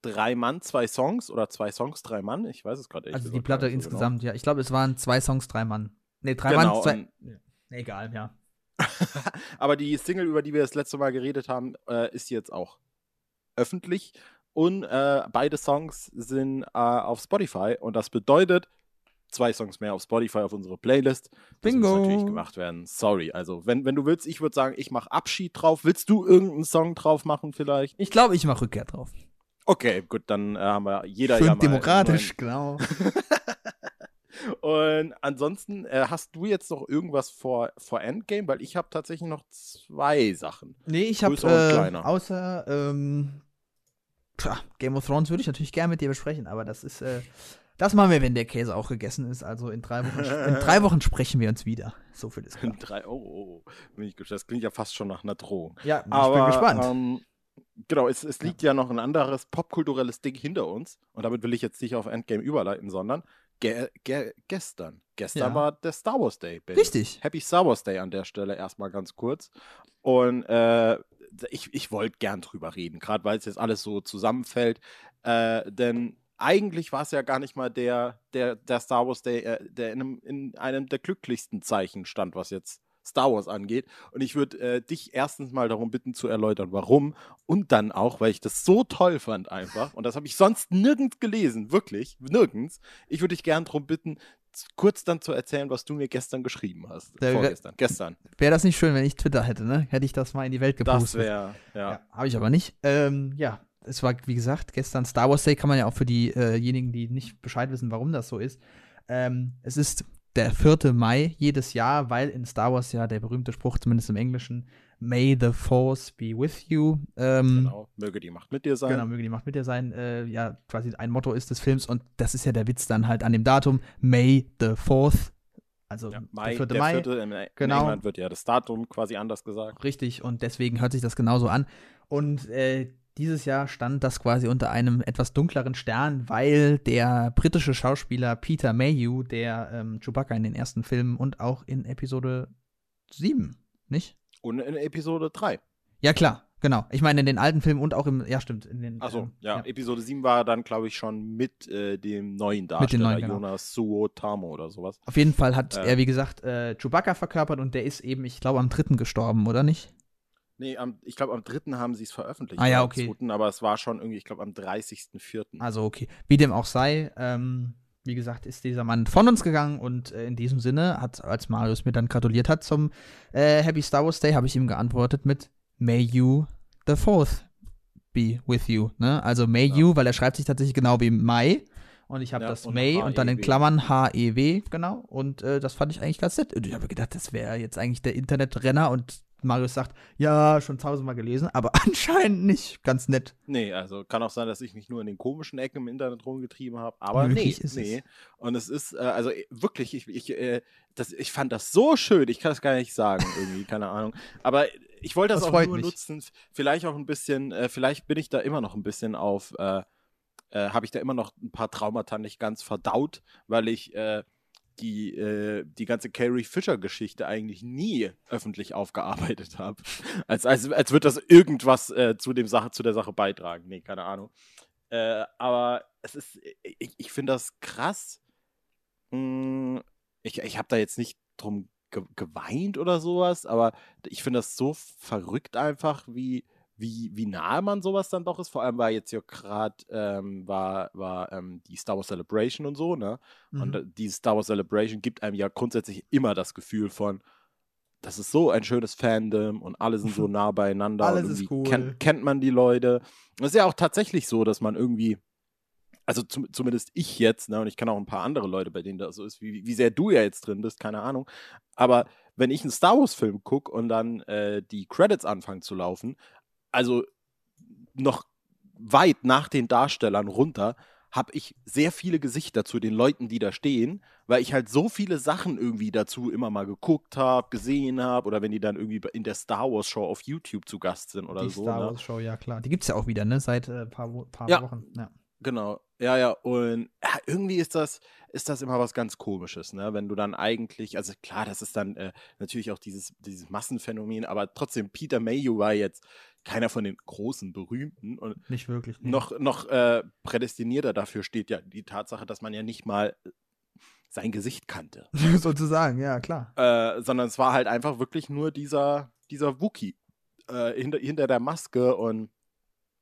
drei Mann, zwei Songs oder zwei Songs, drei Mann. Ich weiß es gerade Also ehrlich die Platte nicht so genau. insgesamt, ja. Ich glaube, es waren zwei Songs, drei Mann. Nee, drei Genau, Mann, zwei. Ja. Egal, ja. Aber die Single, über die wir das letzte Mal geredet haben, äh, ist jetzt auch öffentlich. Und äh, beide Songs sind äh, auf Spotify. Und das bedeutet, zwei Songs mehr auf Spotify auf unsere Playlist. Das Bingo. muss natürlich gemacht werden. Sorry. Also, wenn, wenn du willst, ich würde sagen, ich mache Abschied drauf. Willst du irgendeinen Song drauf machen vielleicht? Ich glaube, ich mache Rückkehr drauf. Okay, gut, dann äh, haben wir jeder Schön ja mal demokratisch, genau. Und ansonsten äh, hast du jetzt noch irgendwas vor, vor Endgame? Weil ich habe tatsächlich noch zwei Sachen. Nee, ich habe äh, außer ähm, tja, Game of Thrones würde ich natürlich gerne mit dir besprechen, aber das ist äh, das machen wir, wenn der Käse auch gegessen ist. Also in drei Wochen, in drei Wochen sprechen wir uns wieder. So viel ist klar. Drei, oh, oh, oh. Bin ich gespannt. Das klingt ja fast schon nach einer Drohung. Ja, ich Aber, bin gespannt. Ähm, genau, es, es liegt ja. noch ein anderes popkulturelles Ding hinter uns. Und damit will ich jetzt nicht auf Endgame überleiten, sondern ge ge gestern. Gestern Ja. war der Star Wars Day. Benny. Richtig. Happy Star Wars Day an der Stelle erstmal ganz kurz. Und äh, ich, ich wollte gern drüber reden, gerade weil es jetzt alles so zusammenfällt. Äh, denn eigentlich war es ja gar nicht mal der, der, der Star Wars Day, äh, der in einem, in einem der glücklichsten Zeichen stand, was jetzt Star Wars angeht. Und ich würde äh, dich erstens mal darum bitten zu erläutern, warum. Und dann auch, weil ich das so toll fand einfach. Und das habe ich sonst nirgends gelesen, wirklich, nirgends. Ich würde dich gern darum bitten, kurz dann zu erzählen, was du mir gestern geschrieben hast. Der- Vorgestern, gestern. Wäre das nicht schön, wenn ich Twitter hätte, ne? Hätte ich das mal in die Welt gepostet. Das wäre, ja. Ja, habe ich aber nicht. Ähm, ja, es war, wie gesagt, gestern Star Wars Day, kann man ja auch für diejenigen, die nicht Bescheid wissen, warum das so ist. Ähm, es ist der 4. Mai jedes Jahr, weil in Star Wars ja der berühmte Spruch, zumindest im Englischen, May the Force be with you. Ähm, Genau. Möge die Macht mit dir sein. Genau, möge die Macht mit dir sein. Äh, ja, quasi ein Motto ist des Films und das ist ja der Witz dann halt an dem Datum, May the 4th. Also Ja, der Mai, 4. der Mai. vierte, in, in Genau. England wird ja das Datum quasi anders gesagt. Richtig, und deswegen hört sich das genauso an. Und äh, dieses Jahr stand das quasi unter einem etwas dunkleren Stern, weil der britische Schauspieler Peter Mayhew, der ähm, Chewbacca in den ersten Filmen und auch in Episode 7, nicht? Und in Episode 3. Ja, klar, genau. Ich meine, in den alten Filmen und auch im, ja, stimmt. In den, Achso, ähm, ja, Episode 7 war dann, glaube ich, schon mit äh, dem neuen Darsteller, Mit dem neuen, genau. Jonas Suo Tamo oder sowas. Auf jeden Fall hat Äh. er, wie gesagt, äh, Chewbacca verkörpert und der ist eben, ich glaube, am dritten gestorben, oder nicht? Nee, am, ich glaube, am 3. haben sie es veröffentlicht. Ah, ja, okay. 2., aber es war schon irgendwie, ich glaube, am 30.04. Also okay. Wie dem auch sei, ähm, wie gesagt, ist dieser Mann von uns gegangen und äh, in diesem Sinne hat, als Marius mir dann gratuliert hat zum äh, Happy Star Wars Day, habe ich ihm geantwortet mit May you the Fourth be with you, ne? Also may you, weil er schreibt sich tatsächlich genau wie Mai. Und ich habe Ja, das und May und dann in HEW. Klammern H-E-W, genau. Und äh, das fand ich eigentlich ganz nett. Und ich habe gedacht, das wäre jetzt eigentlich der Internetrenner und Marius sagt, ja, schon tausendmal gelesen, aber anscheinend nicht. Ganz nett. Nee, also kann auch sein, dass ich mich nur in den komischen Ecken im Internet rumgetrieben habe. Aber Möglich nee, ist es. nee. Und es ist, äh, also äh, wirklich, ich, ich, äh, das, ich fand das so schön. Ich kann das gar nicht sagen, irgendwie, keine Ahnung. Aber ich wollte das, Das auch nur mich. nutzen, vielleicht auch ein bisschen, äh, vielleicht bin ich da immer noch ein bisschen auf, äh, äh, habe ich da immer noch ein paar Traumata nicht ganz verdaut, weil ich äh, die, äh, die ganze Carrie Fisher-Geschichte eigentlich nie öffentlich aufgearbeitet habe. Als, als, als würde das irgendwas äh, zu, dem Sache, zu der Sache beitragen. Nee, keine Ahnung. Äh, aber es ist, ich, ich finde das krass. Mm, Ich, ich habe da jetzt nicht drum ge geweint oder sowas, aber ich finde das so verrückt einfach, wie, wie, wie nahe man sowas dann doch ist. Vor allem war jetzt ja gerade ähm, war, war ähm, die Star Wars Celebration und so, ne? Und Mhm. äh, die Star Wars Celebration gibt einem ja grundsätzlich immer das Gefühl von, das ist so ein schönes Fandom und alle sind so nah beieinander. Alles und ist cool. Kennt, kennt man die Leute. Es ist ja auch tatsächlich so, dass man irgendwie, also zum, zumindest ich jetzt, ne, und ich kenne auch ein paar andere Leute, bei denen das so ist, wie, wie sehr du ja jetzt drin bist, keine Ahnung. Aber wenn ich einen Star Wars-Film gucke und dann äh, die Credits anfangen zu laufen, also noch weit nach den Darstellern runter, habe ich sehr viele Gesichter zu den Leuten, die da stehen, weil ich halt so viele Sachen irgendwie dazu immer mal geguckt habe, gesehen habe oder wenn die dann irgendwie in der Star Wars Show auf YouTube zu Gast sind oder die so. Star ne? Wars Show, ja klar. Die gibt's ja auch wieder, ne? Seit ein äh, paar, paar Ja. Wochen. Ja. Genau, ja, ja, und ja, irgendwie ist das, ist das immer was ganz Komisches, ne? Wenn du dann eigentlich, also klar, das ist dann äh, natürlich auch dieses, dieses Massenphänomen, aber trotzdem, Peter Mayhew war jetzt keiner von den großen Berühmten und Nicht wirklich. nee. noch, noch äh, prädestinierter dafür steht ja die Tatsache, dass man ja nicht mal sein Gesicht kannte, Sozusagen, ja, klar. äh, sondern es war halt einfach wirklich nur dieser, dieser Wookie äh, hinter, hinter der Maske und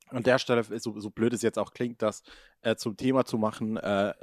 an der Stelle, so, so blöd es jetzt auch klingt, das äh, zum Thema zu machen, äh,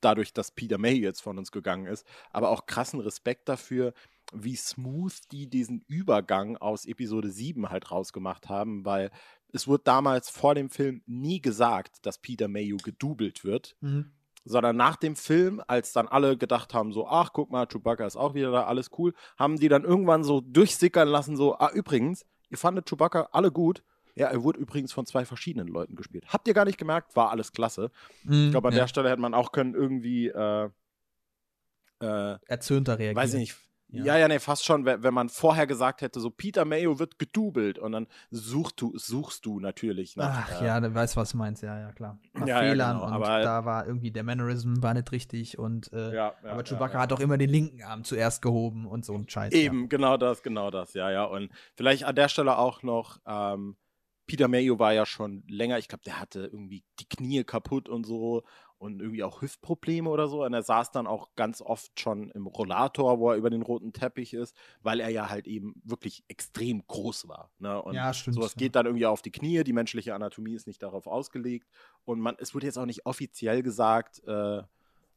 dadurch, dass Peter May jetzt von uns gegangen ist, aber auch krassen Respekt dafür, wie smooth die diesen Übergang aus Episode 7 halt rausgemacht haben, weil es wurde damals vor dem Film nie gesagt, dass Peter Mayhew gedoubelt wird, Mhm. sondern nach dem Film, als dann alle gedacht haben, so, ach, guck mal, Chewbacca ist auch wieder da, alles cool, haben die dann irgendwann so durchsickern lassen, so, ah, übrigens, ihr fandet Chewbacca alle gut. Ja, er wurde übrigens von zwei verschiedenen Leuten gespielt. Habt ihr gar nicht gemerkt, war alles klasse. Mhm, Ich glaube, an ja. der Stelle hätte man auch können irgendwie, äh, äh, Erzürnter reagieren. weiß ich nicht, Ja. ja. ja, nee, fast schon, wenn, wenn man vorher gesagt hätte, so Peter Mayo wird gedoubelt und dann suchst du, suchst du natürlich nach, Ach äh, ja, du weißt, was du meinst, ja, ja, klar. Nach Ja, ja, Fehlern genau, und aber- da war irgendwie der Mannerism war nicht richtig und äh, ja, ja, aber Chewbacca ja, ja. hat auch immer den linken Arm zuerst gehoben und so ein Scheiß. Eben, genau das, genau das, ja, ja. Und vielleicht an der Stelle auch noch, ähm, Peter Mayo war ja schon länger, ich glaube, der hatte irgendwie die Knie kaputt und so und irgendwie auch Hüftprobleme oder so. Und er saß dann auch ganz oft schon im Rollator, wo er über den roten Teppich ist, weil er ja halt eben wirklich extrem groß war. Ne? Und Ja, stimmt, sowas ja. geht dann irgendwie auf die Knie. Die menschliche Anatomie ist nicht darauf ausgelegt. Und man, es wurde jetzt auch nicht offiziell gesagt, äh,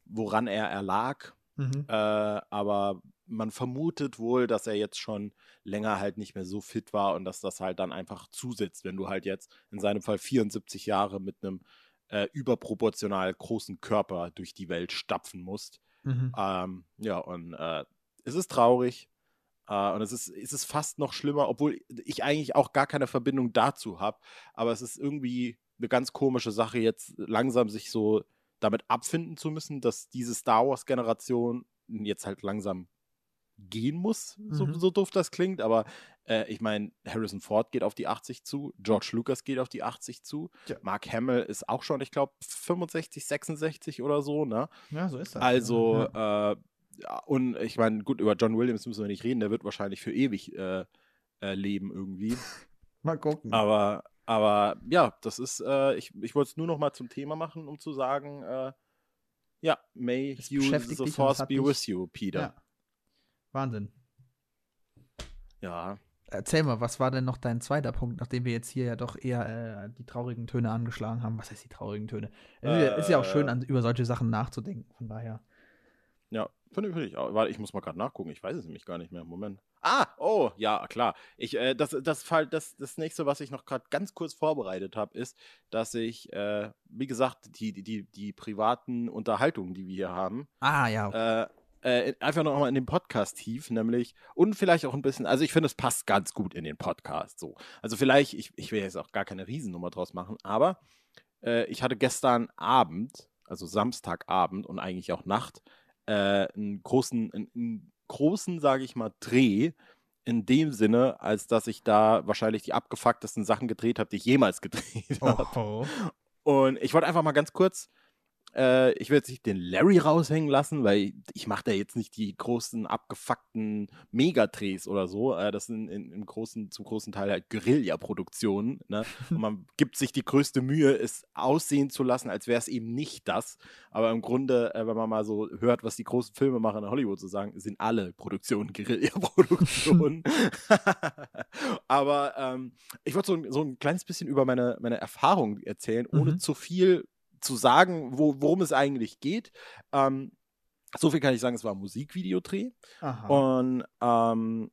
woran er erlag. Mhm. Äh, aber man vermutet wohl, dass er jetzt schon länger halt nicht mehr so fit war und dass das halt dann einfach zusetzt, wenn du halt jetzt in seinem Fall 74 Jahre mit einem äh, überproportional großen Körper durch die Welt stapfen musst. Mhm. Ähm, ja, und äh, es ist traurig. Äh, und es ist, es ist fast noch schlimmer, obwohl ich eigentlich auch gar keine Verbindung dazu habe. Aber es ist irgendwie eine ganz komische Sache, jetzt langsam sich so damit abfinden zu müssen, dass diese Star Wars-Generation jetzt halt langsam gehen muss, so, Mhm. so doof das klingt. Aber äh, ich meine, Harrison Ford geht auf die 80 zu, George Lucas geht auf die 80 zu, Ja. Mark Hamill ist auch schon, ich glaube, 65, 66 oder so, ne? Ja, so ist das. Also, ja. äh, und ich meine, gut, über John Williams müssen wir nicht reden, der wird wahrscheinlich für ewig äh, äh, leben irgendwie. mal gucken. Aber, aber ja, das ist, äh, ich, ich wollte es nur noch mal zum Thema machen, um zu sagen, äh, ja, may Es you the force be with you, Peter. ja. Wahnsinn. Ja. Erzähl mal, was war denn noch dein zweiter Punkt, nachdem wir jetzt hier ja doch eher äh, die traurigen Töne angeschlagen haben? Was heißt die traurigen Töne? Es ist ja- auch schön, Äh. an, über solche Sachen nachzudenken. Von daher. Ja, finde find ich auch. Warte, ich muss mal gerade nachgucken. Ich weiß es nämlich gar nicht mehr. Moment. Ah, oh, ja, klar. Ich, äh, das, das, das, das nächste, was ich noch gerade ganz kurz vorbereitet habe, ist, dass ich, äh, wie gesagt, die, die, die, die privaten Unterhaltungen, die wir hier haben, Ah, ja. Okay. äh, äh, einfach noch mal in den Podcast tief, nämlich und vielleicht auch ein bisschen, also ich finde, es passt ganz gut in den Podcast so. Also vielleicht, ich, ich will jetzt auch gar keine Riesennummer draus machen, aber äh, ich hatte gestern Abend, also Samstagabend und eigentlich auch Nacht, äh, einen großen, einen, einen großen, sage ich mal, Dreh in dem Sinne, als dass ich da wahrscheinlich die abgefucktesten Sachen gedreht habe, die ich jemals gedreht habe. Und ich wollte einfach mal ganz kurz, äh, ich will jetzt nicht den Larry raushängen lassen, weil ich, ich mache da jetzt nicht die großen abgefuckten Megadrehs oder so. Äh, das sind in, im großen, zum großen Teil halt Guerilla-Produktionen. Ne? Und man gibt sich die größte Mühe, es aussehen zu lassen, als wäre es eben nicht das. Aber im Grunde, äh, wenn man mal so hört, was die großen Filmemacher in Hollywood so sagen, sind alle Produktionen Guerilla-Produktionen. Aber ähm, ich wollte so, so ein kleines bisschen über meine, meine Erfahrung erzählen, ohne Mhm. zu viel zu sagen, wo, worum es eigentlich geht. Ähm, so viel kann ich sagen, es war ein Musikvideodreh. Aha. Und ähm,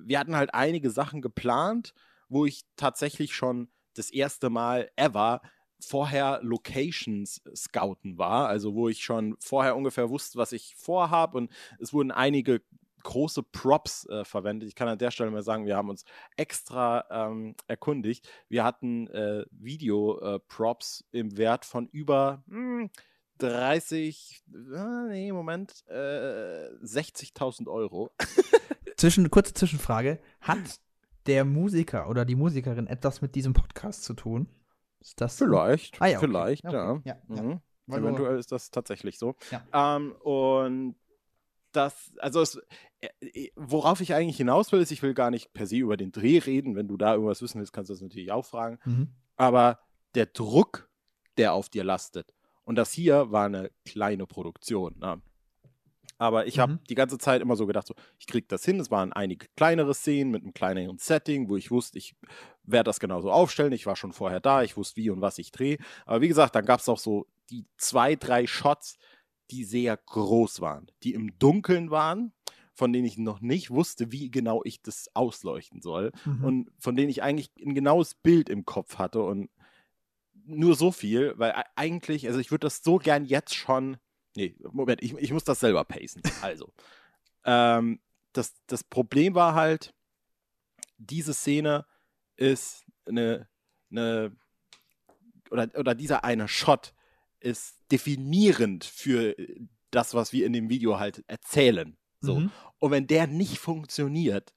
wir hatten halt einige Sachen geplant, wo ich tatsächlich schon das erste Mal ever vorher Locations scouten war, also wo ich schon vorher ungefähr wusste, was ich vorhab und es wurden einige große Props äh, verwendet. Ich kann an der Stelle mal sagen, wir haben uns extra ähm, erkundigt. Wir hatten äh, Video-Props im Wert von über hm, 30, äh, nee, Moment, äh, 60.000 Euro. Zwischen, kurze Zwischenfrage. Hat der Musiker oder die Musikerin etwas mit diesem Podcast zu tun? Ist das so? Vielleicht, Ah, ja, okay. vielleicht, Okay. ja. Ja, ja. Mhm. Eventuell ist das tatsächlich so. Ja. Ähm, und das, also es, äh, äh, worauf ich eigentlich hinaus will, ist, ich will gar nicht per se über den Dreh reden. Wenn du da irgendwas wissen willst, kannst du das natürlich auch fragen. Mhm. Aber der Druck, der auf dir lastet, und das hier war eine kleine Produktion. Ne? Aber ich habe Mhm. die ganze Zeit immer so gedacht, so, ich krieg das hin. Es waren einige kleinere Szenen mit einem kleineren Setting, wo ich wusste, ich werde das genauso aufstellen. Ich war schon vorher da, ich wusste, wie und was ich drehe. Aber wie gesagt, dann gab es auch so die zwei, drei Shots, die sehr groß waren, die im Dunkeln waren, von denen ich noch nicht wusste, wie genau ich das ausleuchten soll Mhm. und von denen ich eigentlich ein genaues Bild im Kopf hatte und nur so viel, weil eigentlich, also ich würde das so gern jetzt schon, nee, Moment, ich, ich muss das selber pacen. Also, ähm, das, das Problem war halt, diese Szene ist eine, eine oder, oder dieser eine Shot ist definierend für das, was wir in dem Video halt erzählen. So. Mhm. Und wenn der nicht funktioniert,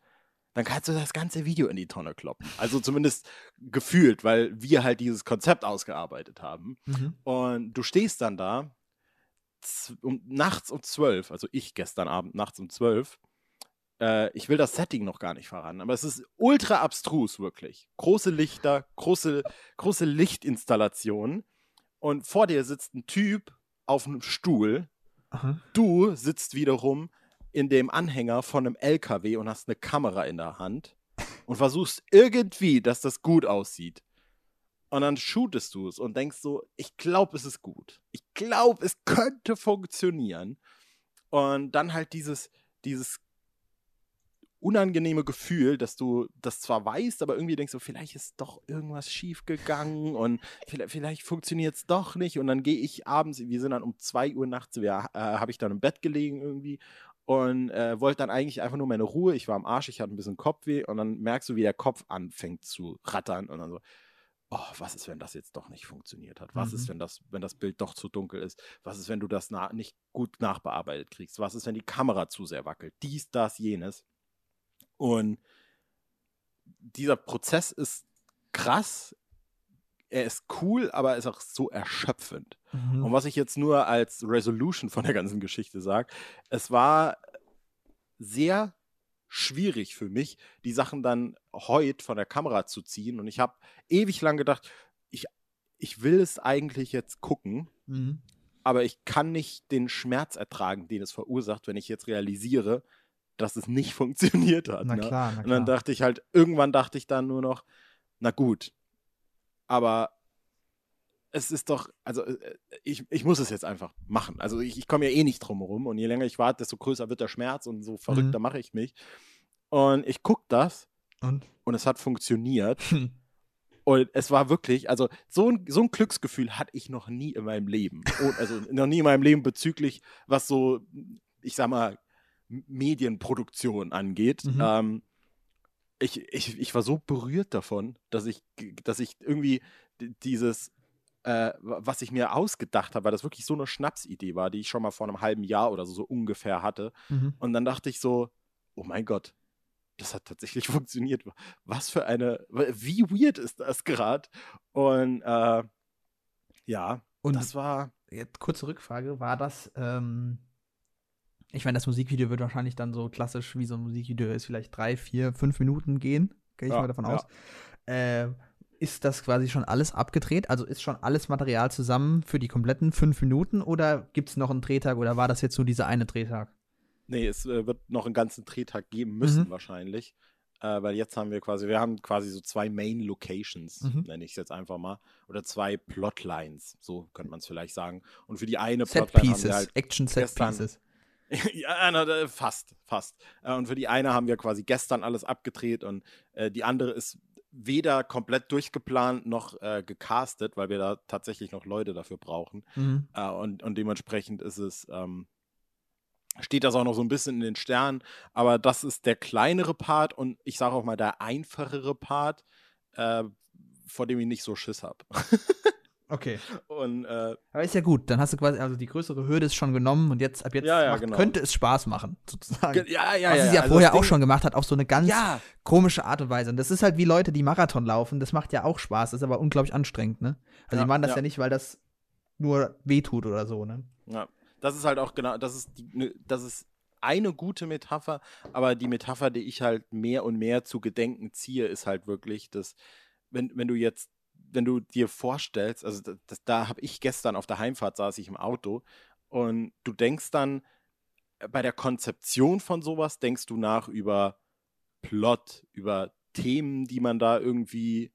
dann kannst du das ganze Video in die Tonne kloppen. Also zumindest gefühlt, weil wir halt dieses Konzept ausgearbeitet haben. Mhm. Und du stehst dann da um, nachts um zwölf, also ich gestern Abend nachts um zwölf. Äh, ich will das Setting noch gar nicht verraten, aber es ist ultra abstrus, wirklich. Große Lichter, große, große Lichtinstallationen. Und vor dir sitzt ein Typ auf einem Stuhl Aha. Du sitzt wiederum in dem Anhänger von einem LKW und hast eine Kamera in der Hand und versuchst irgendwie, dass das gut aussieht. Und dann shootest du es und denkst so, ich glaube, es ist gut. Ich glaube, es könnte funktionieren. Und dann halt dieses, dieses unangenehme Gefühl, dass du das zwar weißt, aber irgendwie denkst du, vielleicht ist doch irgendwas schief gegangen und vielleicht, vielleicht funktioniert es doch nicht. Und dann gehe ich abends, wir sind dann um 2 Uhr nachts, äh, habe ich dann im Bett gelegen irgendwie und äh, wollte dann eigentlich einfach nur meine Ruhe. Ich war am Arsch, ich hatte ein bisschen Kopfweh und dann merkst du, wie der Kopf anfängt zu rattern und dann so, oh, was ist, wenn das jetzt doch nicht funktioniert hat? Was Mhm. ist, wenn das, wenn das Bild doch zu dunkel ist? Was ist, wenn du das nicht gut nachbearbeitet kriegst? Was ist, wenn die Kamera zu sehr wackelt? Dies, das, jenes. Und dieser Prozess ist krass, er ist cool, aber er ist auch so erschöpfend. Mhm. Und was ich jetzt nur als Resolution von der ganzen Geschichte sage, es war sehr schwierig für mich, die Sachen dann heute von der Kamera zu ziehen. Und ich habe ewig lang gedacht, ich, ich will es eigentlich jetzt gucken, Mhm. aber ich kann nicht den Schmerz ertragen, den es verursacht, wenn ich jetzt realisiere, dass es nicht funktioniert hat. Na ne? klar, na Und dann dachte ich halt, irgendwann dachte ich dann nur noch, na gut, aber es ist doch, also äh, ich, ich muss es jetzt einfach machen. Also ich, ich komme ja eh nicht drum herum und je länger ich warte, desto größer wird der Schmerz und so verrückter mache ich mich. Und ich guck das Und? und es hat funktioniert. Und es war wirklich, also so ein, so ein Glücksgefühl hatte ich noch nie in meinem Leben. Und, also noch nie in meinem Leben bezüglich, was so, ich sag mal, Medienproduktion angeht. Mhm. Ähm, ich, ich, ich war so berührt davon, dass ich, dass ich irgendwie dieses, äh, was ich mir ausgedacht habe, weil das wirklich so eine Schnapsidee war, die ich schon mal vor einem halben Jahr oder so, so ungefähr hatte. Mhm. Und dann dachte ich so, oh mein Gott, das hat tatsächlich funktioniert. Was für eine, wie weird ist das gerade? Und äh, ja, Und das war, jetzt kurze Rückfrage, war das, ähm, ich meine, das Musikvideo wird wahrscheinlich dann so klassisch, wie so ein Musikvideo ist, vielleicht drei, vier, fünf Minuten gehen, gehe ich Ja, mal davon ja. aus. Äh, ist das quasi schon alles abgedreht? Also ist schon alles Material zusammen für die kompletten fünf Minuten oder gibt es noch einen Drehtag oder war das jetzt nur dieser eine Drehtag? nee, es äh, wird noch einen ganzen Drehtag geben müssen Mhm. wahrscheinlich. Äh, weil jetzt haben wir quasi, wir haben quasi so zwei Main Locations, Mhm. nenne ich es jetzt einfach mal. Oder zwei Plotlines, so könnte man es vielleicht sagen. Und für die eine Set Plotline haben Pieces, wir halt Action Set gestern- Pieces. ja, na, fast, fast. Äh, Und für die eine haben wir quasi gestern alles abgedreht und äh, die andere ist weder komplett durchgeplant noch äh, gecastet, weil wir da tatsächlich noch Leute dafür brauchen. Mhm. Äh, und, und dementsprechend ist es, ähm, steht das auch noch so ein bisschen in den Sternen. Aber das ist der kleinere Part und ich sage auch mal der einfachere Part, äh, vor dem ich nicht so Schiss habe. Okay. und äh, Aber ist ja gut, dann hast du quasi, also die größere Hürde ist schon genommen und jetzt, ab jetzt Ja, ja, macht, genau. könnte es Spaß machen, sozusagen. ge- ja, ja, Was ja. es ja also vorher auch Ding- schon gemacht hat, auf so eine ganz komische Art und Weise. Und das ist halt wie Leute, die Marathon laufen. Das macht ja auch Spaß, das ist aber unglaublich anstrengend, ne? Also die machen das ja. ja. nicht, weil das nur wehtut oder so, ne? Ja, das ist halt auch genau, das ist, die, ne, das ist eine gute Metapher, aber die Metapher, die ich halt mehr und mehr zu Gedenken ziehe, ist halt wirklich, dass, wenn, wenn du jetzt, wenn du dir vorstellst, also das, das, da habe ich gestern auf der Heimfahrt saß ich im Auto und du denkst dann, äh, bei der Konzeption von sowas denkst du nach über Plot, über Themen, die man da irgendwie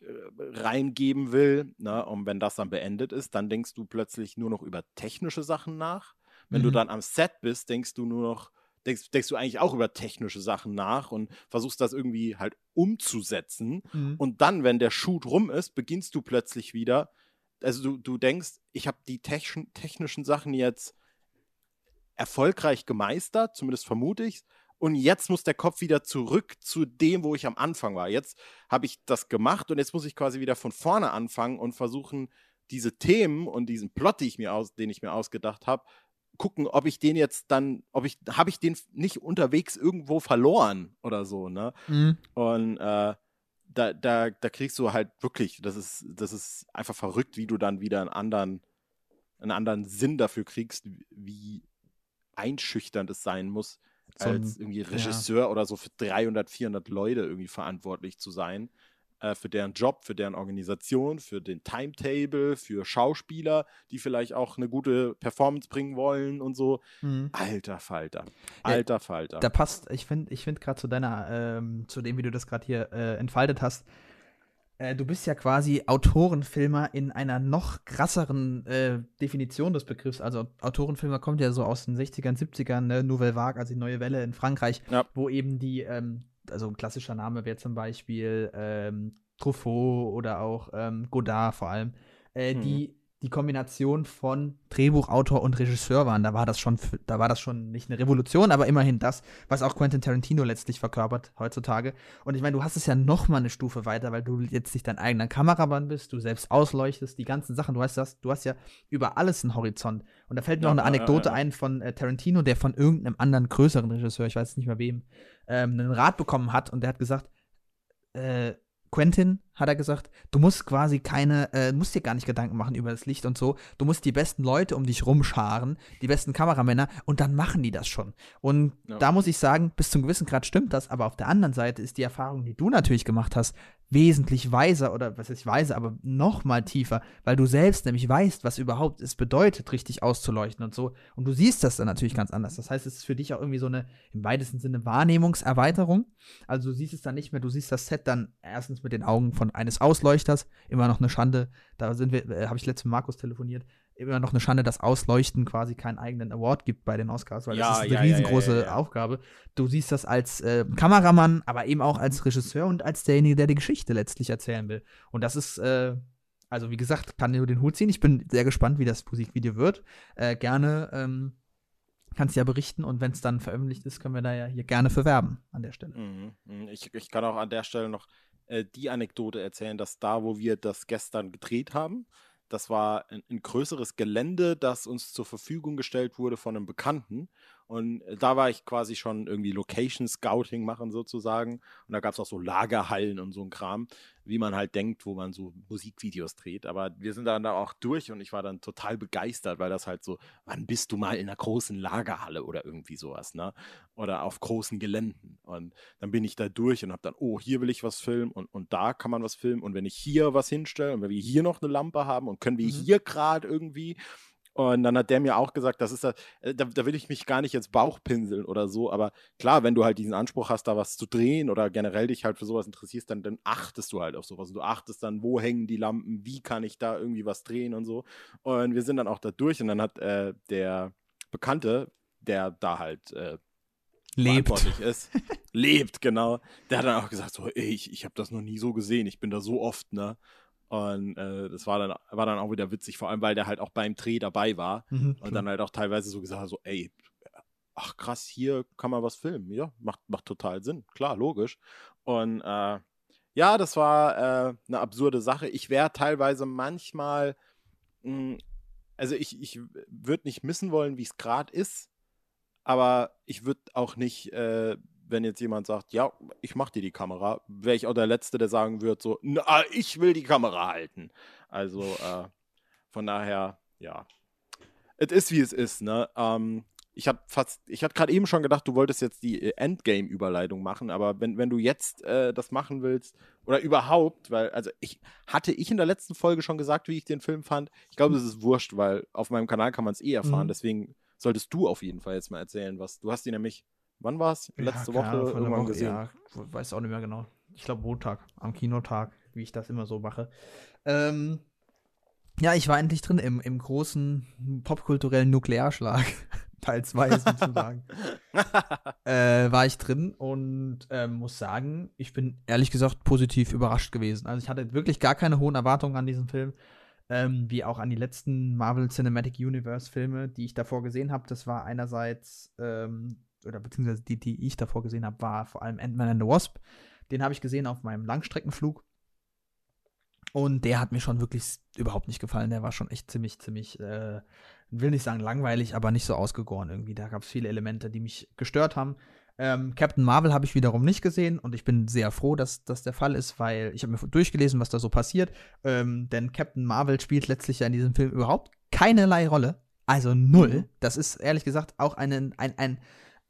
äh, reingeben will. Ne? Und wenn das dann beendet ist, dann denkst du plötzlich nur noch über technische Sachen nach. Wenn du Mhm. dann am Set bist, denkst du nur noch, denkst, denkst du eigentlich auch über technische Sachen nach und versuchst das irgendwie halt umzusetzen. Und dann, wenn der Shoot rum ist, beginnst du plötzlich wieder. Also du, du denkst, ich habe die techn technischen Sachen jetzt erfolgreich gemeistert, zumindest vermute ich Und jetzt muss der Kopf wieder zurück zu dem, wo ich am Anfang war. Jetzt habe ich das gemacht und jetzt muss ich quasi wieder von vorne anfangen und versuchen, diese Themen und diesen Plot, ich mir aus, den ich mir ausgedacht habe, gucken, ob ich den jetzt dann, ob ich, habe ich den nicht unterwegs irgendwo verloren oder so, ne? Mhm. Und äh, da, da, da kriegst du halt wirklich, das ist, das ist einfach verrückt, wie du dann wieder einen anderen, einen anderen Sinn dafür kriegst, wie einschüchternd es sein muss, als irgendwie Regisseur oder so für 300, 400 Leute irgendwie verantwortlich zu sein. Äh, für deren Job, für deren Organisation, für den Timetable, für Schauspieler, die vielleicht auch eine gute Performance bringen wollen und so. Mhm. Alter Falter. Alter Falter. Da passt, ich finde, ich finde gerade zu deiner, ähm, zu dem, wie du das gerade hier äh, entfaltet hast, äh, du bist ja quasi Autorenfilmer in einer noch krasseren äh, Definition des Begriffs. Also Autorenfilmer kommt ja so aus den 60ern, 70ern, ne? Nouvelle Vague, also die neue Welle in Frankreich, Ja. wo eben die, ähm, also ein klassischer Name wäre zum Beispiel ähm, Truffaut oder auch ähm, Godard vor allem, äh, Mhm. die die Kombination von Drehbuchautor und Regisseur waren. Da war das schon, da war das schon nicht eine Revolution, aber immerhin das, was auch Quentin Tarantino letztlich verkörpert heutzutage. Und ich meine, du hast es ja noch mal eine Stufe weiter, weil du jetzt nicht dein eigener Kameramann bist, du selbst ausleuchtest, die ganzen Sachen. Du hast das, du hast ja über alles einen Horizont. Und da fällt mir Ja, noch eine ja, ja, Anekdote ja. ein von äh, Tarantino, der von irgendeinem anderen größeren Regisseur, ich weiß nicht mehr wem, ähm, einen Rat bekommen hat und der hat gesagt, äh, Quentin, hat er gesagt, du musst quasi keine, äh, musst dir gar nicht Gedanken machen über das Licht und so. Du musst die besten Leute um dich rumscharen, die besten Kameramänner und dann machen die das schon. Und Ja. da muss ich sagen, bis zum gewissen Grad stimmt das, aber auf der anderen Seite ist die Erfahrung, die du natürlich gemacht hast, wesentlich weiser oder was heißt weiser, aber noch mal tiefer, weil du selbst nämlich weißt, was überhaupt es bedeutet, richtig auszuleuchten und so. Und du siehst das dann natürlich ganz anders. Das heißt, es ist für dich auch irgendwie so eine im weitesten Sinne Wahrnehmungserweiterung. Also du siehst es dann nicht mehr, du siehst das Set dann erstens mit den Augen von eines Ausleuchters, immer noch eine Schande. Da sind wir, äh, habe ich letztens mit Markus telefoniert. Immer noch eine Schande, dass Ausleuchten quasi keinen eigenen Award gibt bei den Oscars, weil Ja, das ist eine ja, riesengroße ja. Aufgabe. Du siehst das als äh, Kameramann, aber eben auch als Regisseur und als derjenige, der die Geschichte letztlich erzählen will. Und das ist, äh, also wie gesagt, kann dir den Hut ziehen. Ich bin sehr gespannt, wie das Musikvideo wird. Äh, gerne ähm, kannst ja berichten und wenn es dann veröffentlicht ist, können wir da ja hier gerne für werben an der Stelle. Mhm, mhm. Ich, ich kann auch an der Stelle noch äh, die Anekdote erzählen, dass da, wo wir das gestern gedreht haben, das war ein, ein größeres Gelände, das uns zur Verfügung gestellt wurde von einem Bekannten. Und äh, da war ich quasi schon irgendwie Location Scouting machen sozusagen. Und da gab es auch so Lagerhallen und so ein Kram, wie man halt denkt, wo man so Musikvideos dreht. Aber wir sind dann da auch durch und ich war dann total begeistert, weil das halt so, wann bist du mal in einer großen Lagerhalle oder irgendwie sowas, ne? Oder auf großen Geländen. Und dann bin ich da durch und habe dann, oh, hier will ich was filmen und, und da kann man was filmen. Und wenn ich hier was hinstelle und wenn wir hier noch eine Lampe haben und können wir Mhm. hier gerade irgendwie. Und dann hat der mir auch gesagt, das ist das, äh, da, da will ich mich gar nicht ins Bauch pinseln oder so, aber klar, wenn du halt diesen Anspruch hast, da was zu drehen oder generell dich halt für sowas interessierst, dann, dann achtest du halt auf sowas. Und du achtest dann, wo hängen die Lampen, wie kann ich da irgendwie was drehen und so. Und wir sind dann auch da durch und dann hat äh, der Bekannte, der da halt äh, Lebt. verantwortlich ist, lebt, genau. Der hat dann auch gesagt, so, ey, ich, ich habe das noch nie so gesehen, ich bin da so oft, ne? Und äh, das war dann, war dann auch wieder witzig, vor allem, weil der halt auch beim Dreh dabei war Mhm, und dann halt auch teilweise so gesagt hat, so, ey, ach krass, hier kann man was filmen. Ja, macht, macht total Sinn, klar, logisch. Und äh, ja, das war äh, eine absurde Sache. Ich wäre teilweise manchmal, mh, also ich, ich würde nicht missen wollen, wie es gerade ist, aber ich würde auch nicht, äh, wenn jetzt jemand sagt, ja, ich mach dir die Kamera, wäre ich auch der Letzte, der sagen würde, so, na, ich will die Kamera halten. Also äh, von daher, ja. Es ist, wie es ist, ne? Ähm, ich hatte fast, ich hatte gerade eben schon gedacht, du wolltest jetzt die äh, Endgame-Überleitung machen, aber wenn, wenn du jetzt äh, das machen willst, oder überhaupt, weil, also ich, hatte ich in der letzten Folge schon gesagt, wie ich den Film fand? Ich glaube, es ist wurscht, weil auf meinem Kanal kann man es eh erfahren, Mhm. deswegen solltest du auf jeden Fall jetzt mal erzählen, was, du hast die nämlich, wann war es? Letzte Ja, Woche Ahnung, irgendwann Woche, gesehen. Ja, weiß auch nicht mehr genau. Ich glaube Montag, am Kinotag, wie ich das immer so mache. Ähm, ja, ich war endlich drin im, im großen popkulturellen Nuklearschlag. Teil 2 sozusagen. äh, war ich drin und ähm, muss sagen, ich bin ehrlich gesagt positiv überrascht gewesen. Also ich hatte wirklich gar keine hohen Erwartungen an diesen Film. Ähm, wie auch an die letzten Marvel Cinematic Universe Filme, die ich davor gesehen habe. Das war einerseits, ähm, oder beziehungsweise die, die ich davor gesehen habe, war vor allem Ant-Man and the Wasp. Den habe ich gesehen auf meinem Langstreckenflug. Und der hat mir schon wirklich überhaupt nicht gefallen. Der war schon echt ziemlich, ziemlich, äh, will nicht sagen langweilig, aber nicht so ausgegoren irgendwie. Da gab es viele Elemente, die mich gestört haben. Ähm, Captain Marvel habe ich wiederum nicht gesehen und ich bin sehr froh, dass das der Fall ist, weil ich habe mir durchgelesen, was da so passiert. Ähm, denn Captain Marvel spielt letztlich ja in diesem Film überhaupt keinerlei Rolle. Also null. Mhm. Das ist ehrlich gesagt auch einen, ein, ein,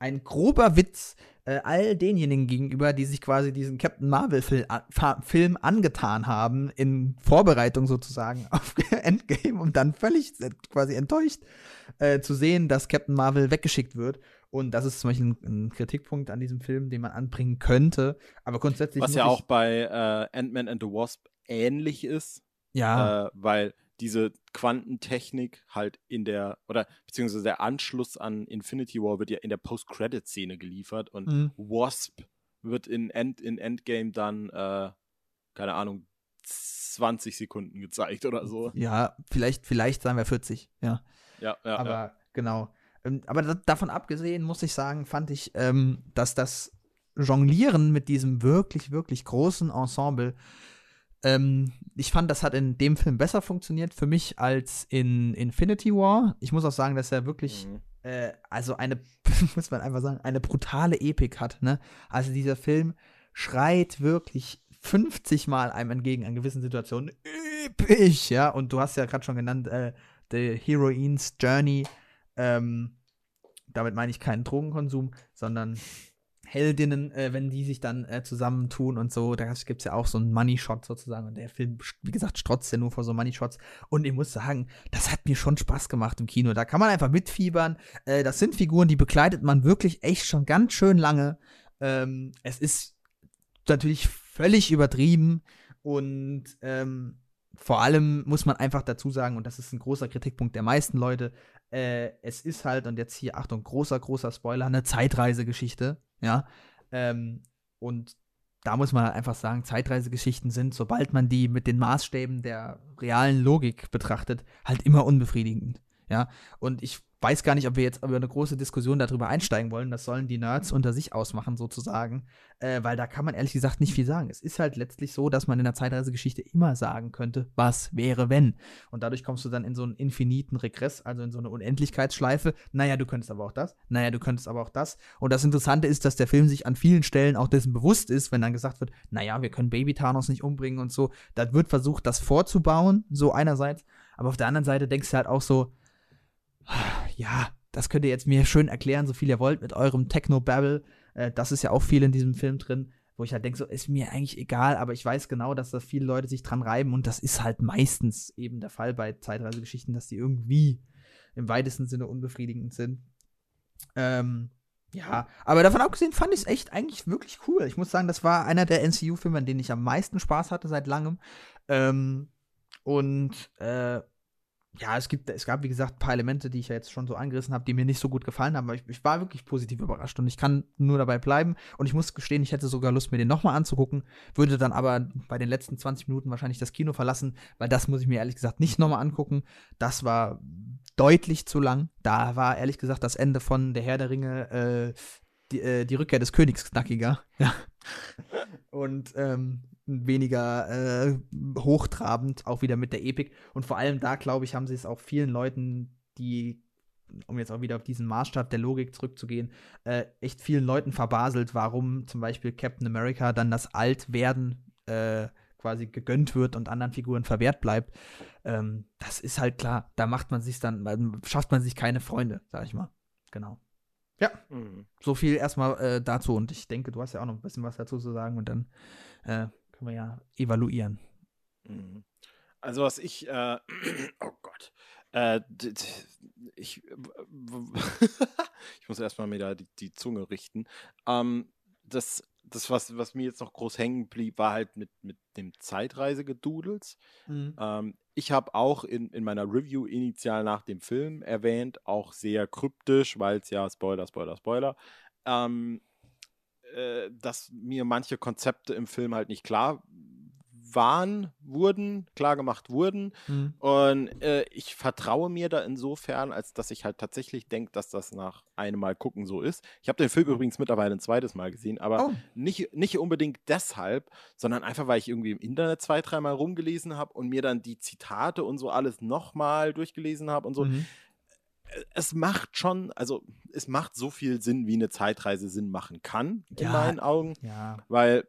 ein grober Witz äh, all denjenigen gegenüber, die sich quasi diesen Captain Marvel-Film Film angetan haben, in Vorbereitung sozusagen auf Endgame, um dann völlig quasi enttäuscht äh, zu sehen, dass Captain Marvel weggeschickt wird. Und das ist zum Beispiel ein, ein Kritikpunkt an diesem Film, den man anbringen könnte. Aber grundsätzlich. Was ja auch bei äh, Ant-Man and the Wasp ähnlich ist. Ja, äh, weil diese Quantentechnik halt in der, oder beziehungsweise der Anschluss an Infinity War wird ja in der Post-Credit-Szene geliefert und Mhm. Wasp wird in, End, in Endgame dann, äh, keine Ahnung, 20 Sekunden gezeigt oder so. ja, vielleicht, vielleicht sagen wir 40, ja. Ja, ja, aber ja. genau. Ähm, aber da, davon abgesehen, muss ich sagen, fand ich, ähm, dass das Jonglieren mit diesem wirklich, wirklich großen Ensemble, ähm, ich fand, das hat in dem Film besser funktioniert für mich als in Infinity War. Ich muss auch sagen, dass er wirklich Mhm. äh, also eine, muss man einfach sagen, eine brutale Epik hat, ne? Also dieser Film schreit wirklich 50 Mal einem entgegen an gewissen Situationen. Episch, ja. Und du hast ja gerade schon genannt, äh, The Heroine's Journey. Ähm, damit meine ich keinen Drogenkonsum, sondern Heldinnen, äh, wenn die sich dann äh, zusammentun und so, da gibt es ja auch so einen Money-Shot sozusagen. Und der Film, wie gesagt, strotzt ja nur vor so Money-Shots. Und ich muss sagen, das hat mir schon Spaß gemacht im Kino. Da kann man einfach mitfiebern. Äh, das sind Figuren, die begleitet man wirklich echt schon ganz schön lange. Ähm, es ist natürlich völlig übertrieben und ähm, vor allem muss man einfach dazu sagen, und das ist ein großer Kritikpunkt der meisten Leute, äh, es ist halt, und jetzt hier, Achtung, großer, großer Spoiler, eine Zeitreisegeschichte, ja. Ähm, und da muss man halt einfach sagen, Zeitreisegeschichten sind, sobald man die mit den Maßstäben der realen Logik betrachtet, halt immer unbefriedigend. Ja, und ich weiß gar nicht, ob wir jetzt über eine große Diskussion darüber einsteigen wollen. Das sollen die Nerds unter sich ausmachen, sozusagen. Äh, weil da kann man ehrlich gesagt nicht viel sagen. Es ist halt letztlich so, dass man in der Zeitreisegeschichte immer sagen könnte, was wäre, wenn. Und dadurch kommst du dann in so einen infiniten Regress, also in so eine Unendlichkeitsschleife. Naja, du könntest aber auch das. Naja, du könntest aber auch das. Und das Interessante ist, dass der Film sich an vielen Stellen auch dessen bewusst ist, wenn dann gesagt wird, naja, wir können Baby Thanos nicht umbringen und so. Da wird versucht, das vorzubauen, so einerseits. Aber auf der anderen Seite denkst du halt auch so, ja, das könnt ihr jetzt mir schön erklären, so viel ihr wollt mit eurem Techno-Babble. Äh, das ist ja auch viel in diesem Film drin, wo ich halt denke, so ist mir eigentlich egal, aber ich weiß genau, dass da viele Leute sich dran reiben und das ist halt meistens eben der Fall bei Zeitreisegeschichten, dass die irgendwie im weitesten Sinne unbefriedigend sind. Ähm, ja, aber davon abgesehen fand ich es echt eigentlich wirklich cool. Ich muss sagen, das war einer der NCU-Filme, an denen ich am meisten Spaß hatte seit langem. Ähm, und äh, ja, es gibt, es gab, wie gesagt, ein paar Elemente, die ich ja jetzt schon so angerissen habe, die mir nicht so gut gefallen haben, aber ich, ich, war wirklich positiv überrascht und ich kann nur dabei bleiben. Und ich muss gestehen, ich hätte sogar Lust, mir den nochmal anzugucken, würde dann aber bei den letzten 20 Minuten wahrscheinlich das Kino verlassen, weil das muss ich mir ehrlich gesagt nicht nochmal angucken. Das war deutlich zu lang. Da war ehrlich gesagt das Ende von Der Herr der Ringe, äh, die, äh, die Rückkehr des Königs knackiger. Ja. Und ähm, weniger äh, hochtrabend, auch wieder mit der Epik. Und vor allem da, glaube ich, haben sie es auch vielen Leuten, die, um jetzt auch wieder auf diesen Maßstab der Logik zurückzugehen, äh, echt vielen Leuten verbaselt, warum zum Beispiel Captain America dann das Altwerden äh, quasi gegönnt wird und anderen Figuren verwehrt bleibt. Ähm, das ist halt klar, da macht man sich dann, schafft man sich keine Freunde, sag ich mal. Genau. Ja, mhm. so viel erstmal äh, dazu und ich denke, du hast ja auch noch ein bisschen was dazu zu sagen und dann äh, können wir ja evaluieren. Mhm. Also was ich, äh, oh Gott, äh, ich, ich muss erstmal mir da die, die Zunge richten. Ähm, das, das was, was mir jetzt noch groß hängen blieb, war halt mit, mit dem Zeitreisegedudels. Mhm. Ähm, ich habe auch in, in meiner Review initial nach dem Film erwähnt, auch sehr kryptisch, weil es ja Spoiler, Spoiler, Spoiler, ähm, äh, dass mir manche Konzepte im Film halt nicht klar waren, wurden, klar gemacht wurden. Mhm. Und äh, ich vertraue mir da insofern, als dass ich halt tatsächlich denke, dass das nach einem Mal gucken so ist. Ich habe den Film übrigens mittlerweile ein zweites Mal gesehen, aber oh. nicht, nicht unbedingt deshalb, sondern einfach, weil ich irgendwie im Internet zwei, dreimal rumgelesen habe und mir dann die Zitate und so alles nochmal durchgelesen habe und so. Mhm es macht schon, also es macht so viel Sinn, wie eine Zeitreise Sinn machen kann, in ja, meinen Augen. Ja. Weil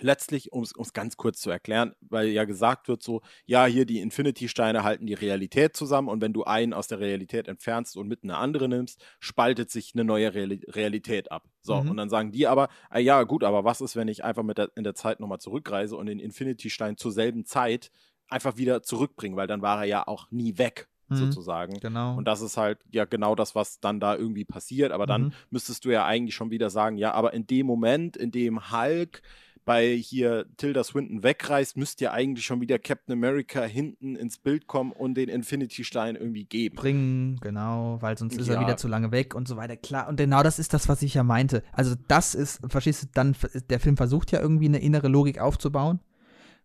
letztlich, um es ganz kurz zu erklären, weil ja gesagt wird so, ja, hier die Infinity-Steine halten die Realität zusammen und wenn du einen aus der Realität entfernst und mit einer andere nimmst, spaltet sich eine neue Real Realität ab. So, mhm. und dann sagen die aber, ah, ja, gut, aber was ist, wenn ich einfach mit der, in der Zeit nochmal zurückreise und den Infinity-Stein zur selben Zeit einfach wieder zurückbringe, weil dann war er ja auch nie weg. Mhm, sozusagen. Genau. Und das ist halt ja genau das, was dann da irgendwie passiert. Aber dann mhm. müsstest du ja eigentlich schon wieder sagen, ja, aber in dem Moment, in dem Hulk bei hier Tilda Swinton wegreist, müsste ja eigentlich schon wieder Captain America hinten ins Bild kommen und den Infinity-Stein irgendwie geben. Bringen, genau, weil sonst ist ja. er wieder zu lange weg und so weiter. Klar, und genau das ist das, was ich ja meinte. Also das ist, verstehst du, dann, der Film versucht ja irgendwie eine innere Logik aufzubauen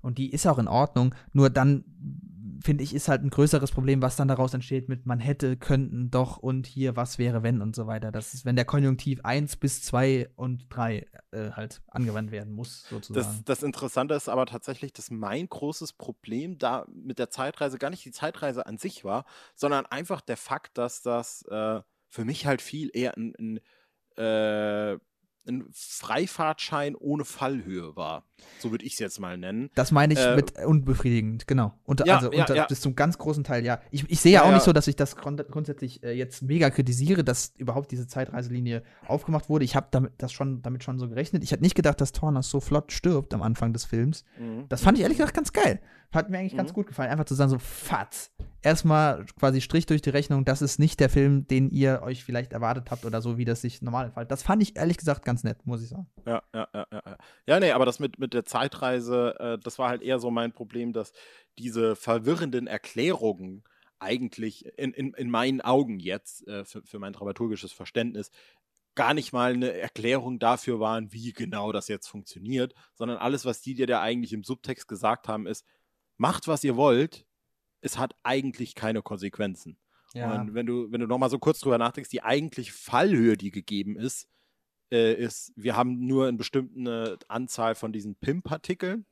und die ist auch in Ordnung, nur dann finde ich, ist halt ein größeres Problem, was dann daraus entsteht mit man hätte, könnten, doch und hier, was wäre, wenn und so weiter. Das ist, wenn der Konjunktiv 1 bis 2 und 3 äh, halt angewandt werden muss, sozusagen. Das, das Interessante ist aber tatsächlich, dass mein großes Problem da mit der Zeitreise gar nicht die Zeitreise an sich war, sondern einfach der Fakt, dass das äh, für mich halt viel eher ein, ein äh, ein Freifahrtschein ohne Fallhöhe war. So würde ich es jetzt mal nennen. Das meine ich äh, mit unbefriedigend, genau. Und, ja, also unter, ja, bis zum ganz großen Teil, ja. Ich, ich sehe ja, auch nicht so, dass ich das grund grundsätzlich äh, jetzt mega kritisiere, dass überhaupt diese Zeitreiselinie aufgemacht wurde. Ich habe damit, das schon, damit schon so gerechnet. Ich hätte nicht gedacht, dass Tornas so flott stirbt am Anfang des Films. Mhm. Das fand ich ehrlich gesagt ganz geil. Hat mir eigentlich mhm. ganz gut gefallen. Einfach zu sagen, so, fatz. Erstmal quasi Strich durch die Rechnung, das ist nicht der Film, den ihr euch vielleicht erwartet habt oder so, wie das sich normal entfaltet. Das fand ich ehrlich gesagt ganz nett, muss ich sagen. Ja, ja, ja, ja. Ja, nee, aber das mit, mit der Zeitreise, äh, das war halt eher so mein Problem, dass diese verwirrenden Erklärungen eigentlich in, in, in meinen Augen jetzt, äh, für, für mein dramaturgisches Verständnis, gar nicht mal eine Erklärung dafür waren, wie genau das jetzt funktioniert, sondern alles, was die dir da eigentlich im Subtext gesagt haben, ist, macht, was ihr wollt, es hat eigentlich keine Konsequenzen. Und wenn du, wenn du nochmal so kurz drüber nachdenkst, die eigentliche Fallhöhe, die gegeben ist, äh, ist, wir haben nur eine bestimmte Anzahl von diesen PIM-Partikeln,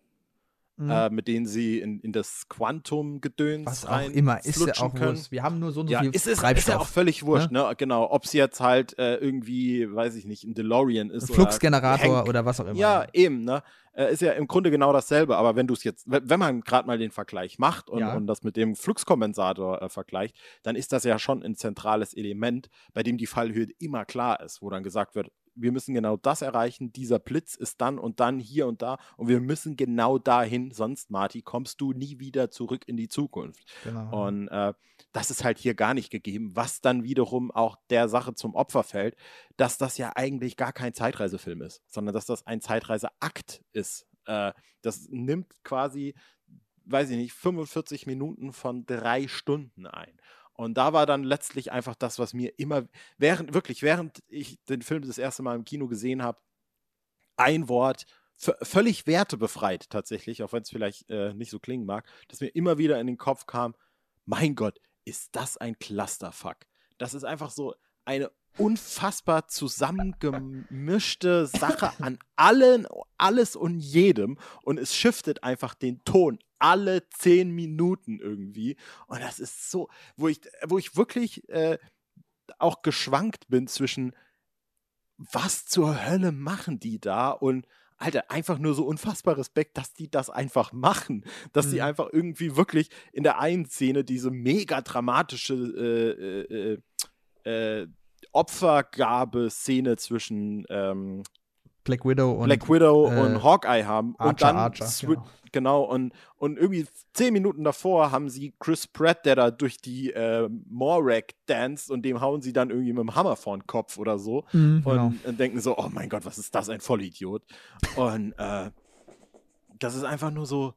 Mhm. äh, mit denen sie in, in das Quantum-Gedöns Was auch rein immer, ist ja auch können. wurscht. Wir haben nur so und so Ja, viel ist, es, ist Treibstoff. ja auch völlig wurscht, ne? Genau. Ob es jetzt halt äh, irgendwie, weiß ich nicht, ein DeLorean ist. Ein oder Fluxgenerator Hank- oder was auch immer. Ja, eben, ne? Äh, ist ja im Grunde genau dasselbe, aber wenn du es jetzt, wenn wenn man gerade mal den Vergleich macht und, Ja. und das mit dem Fluxkompensator äh, vergleicht, dann ist das ja schon ein zentrales Element, bei dem die Fallhöhe immer klar ist, wo dann gesagt wird, wir müssen genau das erreichen, dieser Blitz ist dann und dann hier und da und wir müssen genau dahin, sonst, Marty, kommst du nie wieder zurück in die Zukunft. genau. Und äh, das ist halt hier gar nicht gegeben, was dann wiederum auch der Sache zum Opfer fällt, dass das ja eigentlich gar kein Zeitreisefilm ist, sondern dass das ein Zeitreiseakt ist. Äh, das nimmt quasi, weiß ich nicht, 45 Minuten von drei Stunden ein. Und da war dann letztlich einfach das, was mir immer, während, wirklich, während ich den Film das erste Mal im Kino gesehen habe, ein Wort, völlig wertebefreit tatsächlich, auch wenn es vielleicht äh, nicht so klingen mag, dass mir immer wieder in den Kopf kam, mein Gott, ist das ein Clusterfuck. Das ist einfach so eine unfassbar zusammengemischte Sache an allen, alles und jedem und es shiftet einfach den Ton alle zehn Minuten irgendwie und das ist so, wo ich, wo ich wirklich äh, auch geschwankt bin zwischen was zur Hölle machen die da und Alter, einfach nur so unfassbar Respekt, dass die das einfach machen. Dass die Mhm. einfach irgendwie wirklich in der einen Szene diese mega dramatische äh, äh, äh, Opfergabe-Szene zwischen ähm, Black Widow und Black Widow äh, und Hawkeye haben. und Archer, dann Archer, genau. genau, und, und irgendwie zehn Minuten davor haben sie Chris Pratt, der da durch die äh, Morag danced und dem hauen sie dann irgendwie mit dem Hammer vor den Kopf oder so Mhm, und, genau. und denken so, oh mein Gott, was ist das, ein Vollidiot. Und äh, das ist einfach nur so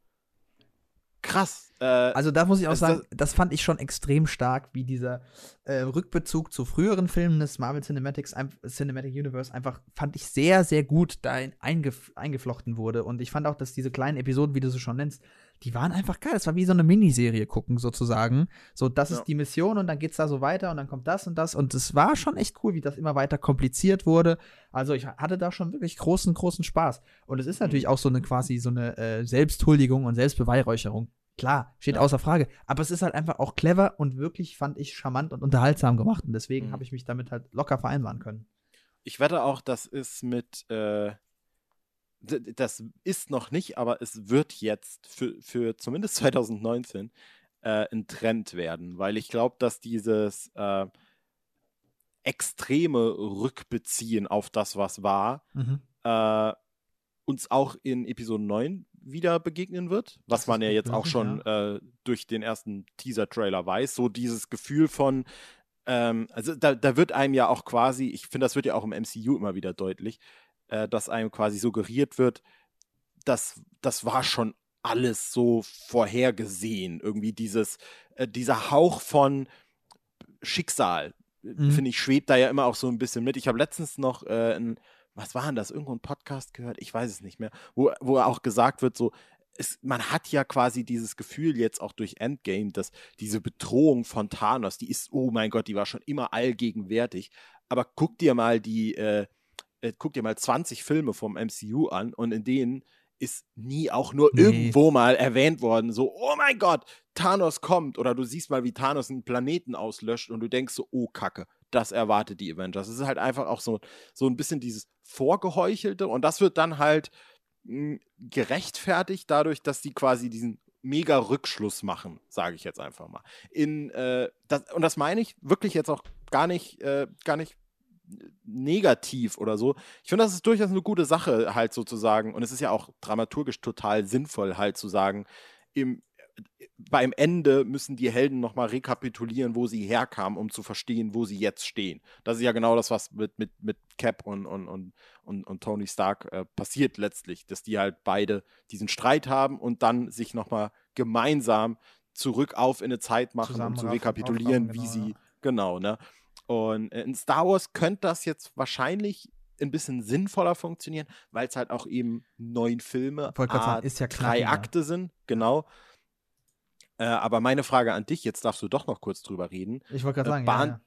krass. Äh, Also da muss ich auch sagen, das fand ich schon extrem stark, wie dieser äh, Rückbezug zu früheren Filmen des Marvel Cinematics, Cinematic Universe einfach, fand ich sehr, sehr gut da in, eingef eingeflochten wurde. Und ich fand auch, dass diese kleinen Episoden, wie du sie schon nennst, die waren einfach geil. Das war wie so eine Miniserie gucken, sozusagen. So, das Ja. ist die Mission und dann geht's da so weiter und dann kommt das und das. Und es war schon echt cool, wie das immer weiter kompliziert wurde. Also ich hatte da schon wirklich großen, großen Spaß. Und es ist Mhm. natürlich auch so eine quasi so eine äh, Selbsthuldigung und Selbstbeweihräucherung. Klar, steht Ja. außer Frage. Aber es ist halt einfach auch clever und wirklich, fand ich, charmant und unterhaltsam gemacht. Und deswegen Mhm. habe ich mich damit halt locker vereinbaren können. ich wette auch, das ist mit, äh, das ist noch nicht, aber es wird jetzt für, für zumindest 2019 äh, ein Trend werden, weil ich glaube, dass dieses äh, extreme Rückbeziehen auf das, was war, äh, uns auch in Episode 9 wieder begegnen wird, was man ja jetzt auch möglich, schon äh, durch den ersten Teaser-Trailer weiß. So dieses Gefühl von, ähm, also da, da wird einem ja auch quasi, ich finde, das wird ja auch im MCU immer wieder deutlich, äh, dass einem quasi suggeriert wird, dass das war schon alles so vorhergesehen. Irgendwie dieses, äh, dieser Hauch von Schicksal, äh, Mhm. finde ich, schwebt da ja immer auch so ein bisschen mit. Ich habe letztens noch äh, ein, was war denn das, irgendwo ein Podcast gehört, ich weiß es nicht mehr, wo, wo auch gesagt wird, so, es, man hat ja quasi dieses Gefühl jetzt auch durch Endgame, dass diese Bedrohung von Thanos, die ist, oh mein Gott, die war schon immer allgegenwärtig. Aber guck dir mal die, äh, äh, guck dir mal 20 Filme vom MCU an und in denen ist nie auch nur Nee. irgendwo mal erwähnt worden, so, oh mein Gott, Thanos kommt. Oder du siehst mal, wie Thanos einen Planeten auslöscht und du denkst so, oh Kacke, das erwartet die Avengers. Es ist halt einfach auch so, so ein bisschen dieses Vorgeheuchelte und das wird dann halt mh, gerechtfertigt dadurch, dass die quasi diesen mega Rückschluss machen, sage ich jetzt einfach mal. In, äh, das, und das meine ich wirklich jetzt auch gar nicht, äh, gar nicht negativ oder so. Ich finde, das ist durchaus eine gute Sache, halt sozusagen. Und es ist ja auch dramaturgisch total sinnvoll, halt zu sagen, im, beim Ende müssen die Helden nochmal rekapitulieren, wo sie herkamen, um zu verstehen, wo sie jetzt stehen. Das ist ja genau das, was mit, mit, mit Cap und, und, und, und, und Tony Stark äh, passiert letztlich, dass die halt beide diesen Streit haben und dann sich nochmal gemeinsam zurück auf in eine Zeit machen, um zu rekapitulieren, wie genau, sie, ja. genau, ne? Und in Star Wars könnte das jetzt wahrscheinlich ein bisschen sinnvoller funktionieren, weil es halt auch eben neun Filme, sagen, ja drei Akte sind, genau. Äh, aber meine Frage an dich, jetzt darfst du doch noch kurz drüber reden. Ich wollte gerade äh, sagen, bahn, ja, ja.